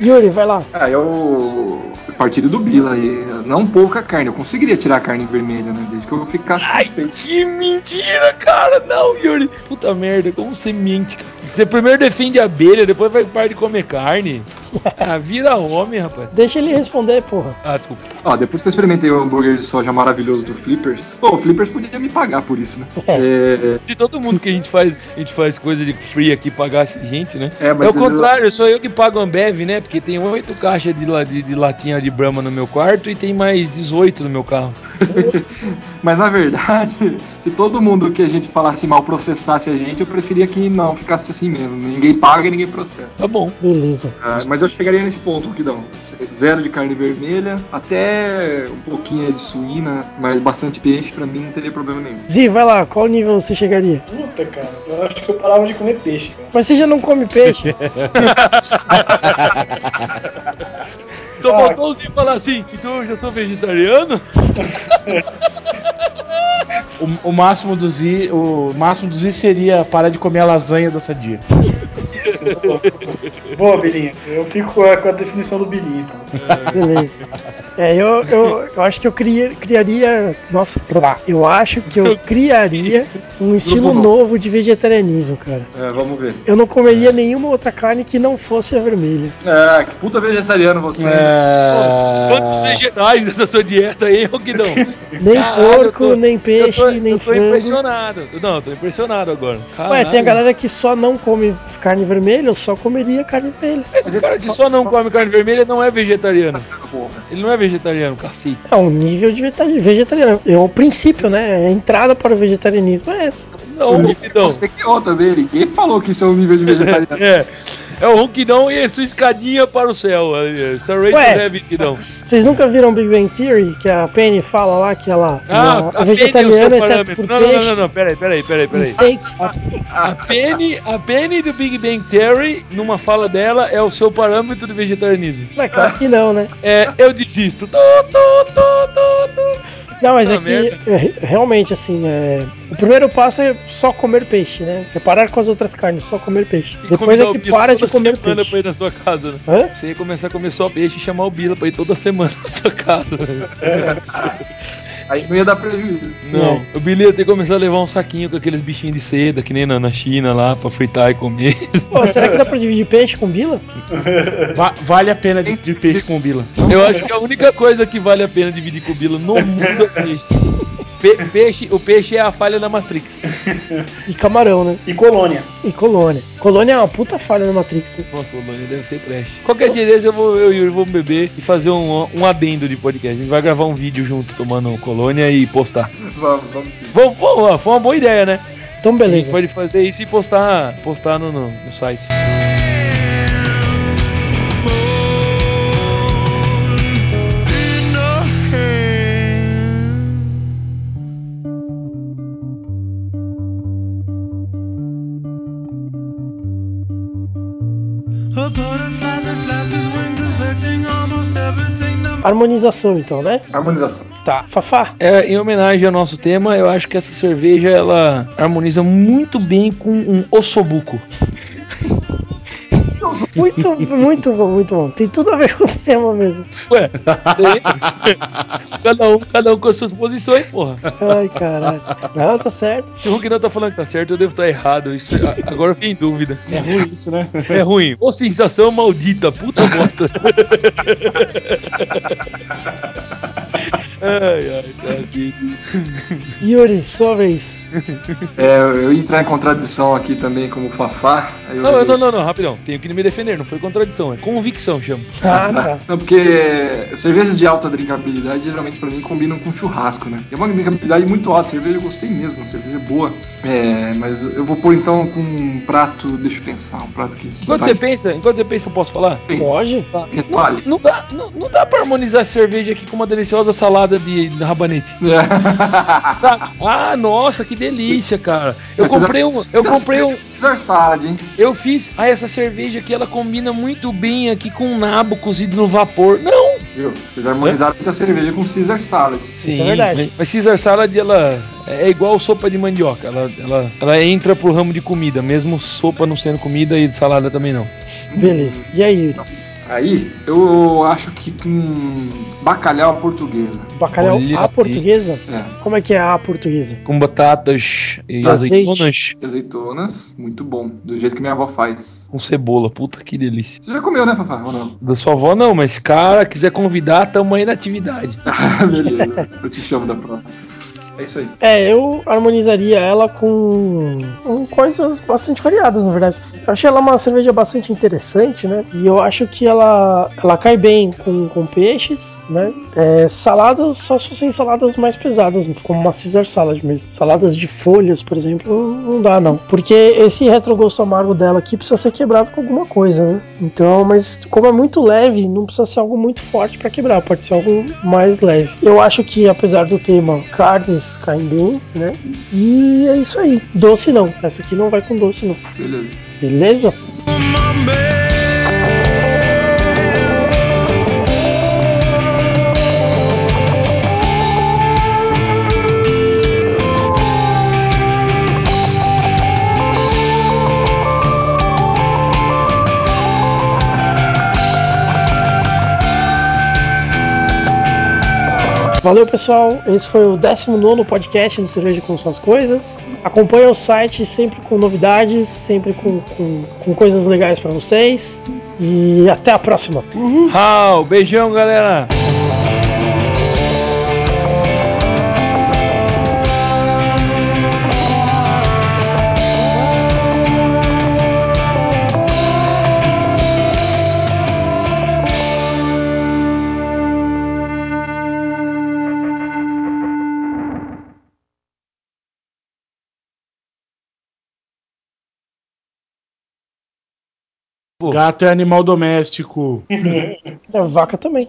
Yuri, vai lá. Ah, eu. Partido do Bila aí. Não pouca carne. Eu conseguiria tirar a carne vermelha, né? Desde que eu ficasse com Ai, os peitos. que mentira, cara! Não, Yuri. Puta merda, como você mente, cara? Você primeiro defende a abelha, depois vai parar de comer carne. Ah, vira homem, rapaz. Deixa ele responder, porra. Ah, desculpa. Ó, depois que eu experimentei o hambúrguer de soja maravilhoso do Flippers. Pô, o Flippers podia me pagar por isso, né? É, De todo mundo que a gente faz, a gente faz coisa de free aqui pagasse gente, né? É, É mas o contrário, sou eu que pago a Ambev, né? Porque tem oito caixas de, de, de latinha de Brahma no meu quarto e tem mais 18 no meu carro. Mas na verdade, se todo mundo que a gente falasse mal processasse a gente, eu preferia que não ficasse assim mesmo. Ninguém paga e ninguém processa. Tá bom. Beleza. Ah, mas eu chegaria nesse ponto, Roquidão. Zero de carne vermelha, até um pouquinho de suína, mas bastante peixe, pra mim não teria problema nenhum. Zi, vai lá, qual nível você chegaria? Puta, cara. Eu acho que eu parava de comer peixe, cara. Mas você já não come peixe? Só Ah. faltou o Zinho falar assim, então eu já sou vegetariano? O, o máximo do Z, o máximo do Z seria parar de comer a lasanha da sadia. Boa, Bilinha. Eu fico com a, com a definição do Bilinha. então. Beleza. É, eu, eu, eu acho que eu cria- criaria. Nossa. Eu acho que eu criaria um estilo novo. de vegetarianismo, cara. É, vamos ver. Eu não comeria nenhuma outra carne que não fosse a vermelha. É, que puta vegetariano você. Quantos É... vegetais nessa sua dieta aí, Roquidão? Nem Caralho, porco, tô- nem peixe, eu tô, nem eu tô frango. impressionado. Não, eu tô impressionado agora. Ué, Caralho. tem a galera que só não come carne vermelha, eu só comeria carne vermelha. Esse cara que só não come carne vermelha não é vegetariano. Porra. Ele não é vegetariano, cacete. É um nível de vegeta- vegetariano. É o princípio, né? A entrada para o vegetarianismo é essa. Não. Você criou também, ninguém falou que isso é um nível de vegetariano. É. É o Ronquidão e a sua escadinha para o céu. é, Ronquidão. Vocês nunca viram Big Bang Theory? Que a Penny fala lá que ela, é a vegetariana, Penny é o seu exceto por. Não, peixe não, não, não, peraí, peraí, peraí, peraí. steak. A Penny, a Penny do Big Bang Theory, numa fala dela, é o seu parâmetro de vegetarianismo. Mas claro que não, né? É, eu desisto. Tô, tô, tô, tô, tô. Não, mas é que é, realmente, assim, é, o primeiro passo é só comer peixe, né? É parar com as outras carnes, só comer peixe. E Depois é que para de comer peixe. pra ir na sua casa, né? Hã? Você ia começar a comer só peixe e chamar o Bila pra ir toda semana na sua casa. Aí não ia dar prejuízo. Não, o Bila ia ter que começar a levar um saquinho com aqueles bichinhos de seda, que nem na, na China lá, pra fritar e comer. Pô, será que dá pra dividir peixe com bila? Va- vale a pena dividir peixe com Bila. Eu acho que a única coisa que vale a pena dividir com Bila no mundo é peixe. Pe- peixe. O peixe é a falha da Matrix. E camarão, né? E colônia. E colônia. Colônia é uma puta falha na Matrix. né? Nossa, Colônia deve ser trash. Qualquer dia desse eu, vou, eu e o Yuri vamos beber e fazer um, um adendo de podcast. A gente vai gravar um vídeo junto tomando colônia e postar. Vamos, vamos sim. Vamos, vamos, foi uma boa ideia, né? Então, A gente beleza. pode fazer isso e postar, postar no, no, no site. Harmonização, então, né? Harmonização. Tá. Fafá. É, em homenagem ao nosso tema, eu acho que essa cerveja ela harmoniza muito bem com um ossobuco. Muito, muito bom, muito bom. Tem tudo a ver com o tema mesmo. Ué, cada um, cada um com as suas posições, porra. Ai, caralho. Não, tá certo. Se o Hulk não tá falando que tá certo, eu devo estar errado. Isso, agora eu fiquei em dúvida. É ruim isso, né? É ruim. Ô sensação maldita, puta bosta. Ai, ai, tadinho. Yuri, sua vez. É, eu ia entrar em contradição aqui também como Fafá. aí eu Não, resolvi- não, não, não, rapidão. Tenho que me defender, não foi contradição, é convicção, chama. Ah, tá. Não, porque cervejas de alta drinkabilidade geralmente pra mim combinam com churrasco, né? É uma drinkabilidade muito alta, cerveja eu gostei mesmo, cerveja é boa. É, mas eu vou pôr então com um prato, deixa eu pensar, um prato que. que Enquanto vai- você pensa, enquanto você pensa, eu posso falar? Pode? Fale. Não dá, não, não dá pra harmonizar cerveja aqui com uma deliciosa salada de, de rabanete. Tá? Ah, nossa, que delícia, cara. Eu Mas comprei um, eu comprei um, Caesar salad, hein? eu fiz, ah, essa cerveja aqui ela combina muito bem aqui com um nabo cozido no vapor. Não. Viu? Vocês harmonizaram muita cerveja com Caesar salad. Isso é verdade. Mas, mas Caesar salad ela é igual sopa de mandioca, ela, ela, ela entra pro ramo de comida, mesmo sopa não sendo comida e salada também não. Beleza. E aí, Yuri? Aí, eu acho que com bacalhau à portuguesa. Bacalhau Olha à portuguesa? É. Como é que é a portuguesa? Com batatas e Azeite. azeitonas Azeitonas, muito bom. Do jeito que minha avó faz. com cebola. Puta que delícia. Você já comeu, né, Fafá? Ou não? Da sua avó não, mas cara, quiser convidar, tamo aí na atividade. Beleza. Eu te chamo da próxima. É isso aí. É, eu harmonizaria ela com, com coisas bastante variadas, na verdade. Eu achei ela uma cerveja bastante interessante, né? E eu acho que ela, ela cai bem com, com peixes, né? É, saladas, só se fossem saladas mais pesadas, como uma Caesar salad mesmo. Saladas de folhas, por exemplo, não dá não. Porque esse retrogosto amargo dela aqui precisa ser quebrado com alguma coisa, né? Então, mas como é muito leve, não precisa ser algo muito forte para quebrar, pode ser algo mais leve. Eu acho que apesar do tema carnes caem bem, né? E é isso aí. Doce não. Essa aqui não vai com doce não. Beleza. Beleza? Valeu, pessoal. Esse foi o 19 podcast do Cerveja com Suas Coisas. Acompanhe o site sempre com novidades, sempre com, com, com coisas legais para vocês. E até a próxima. Raul, beijão, galera. Gato é animal doméstico. É, vaca também.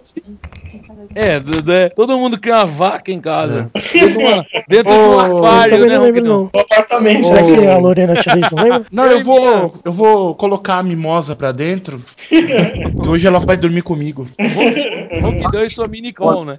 É, d- d- todo mundo cria uma vaca em casa. Dentro de, uma- dentro de um Eu aquário, também né, não lembro, não. No apartamento. Será que a Lorena te disse? Não lembro? Não, eu vou, eu vou colocar a mimosa pra dentro. hoje ela vai dormir comigo. Ronquidão e sua minicon, né?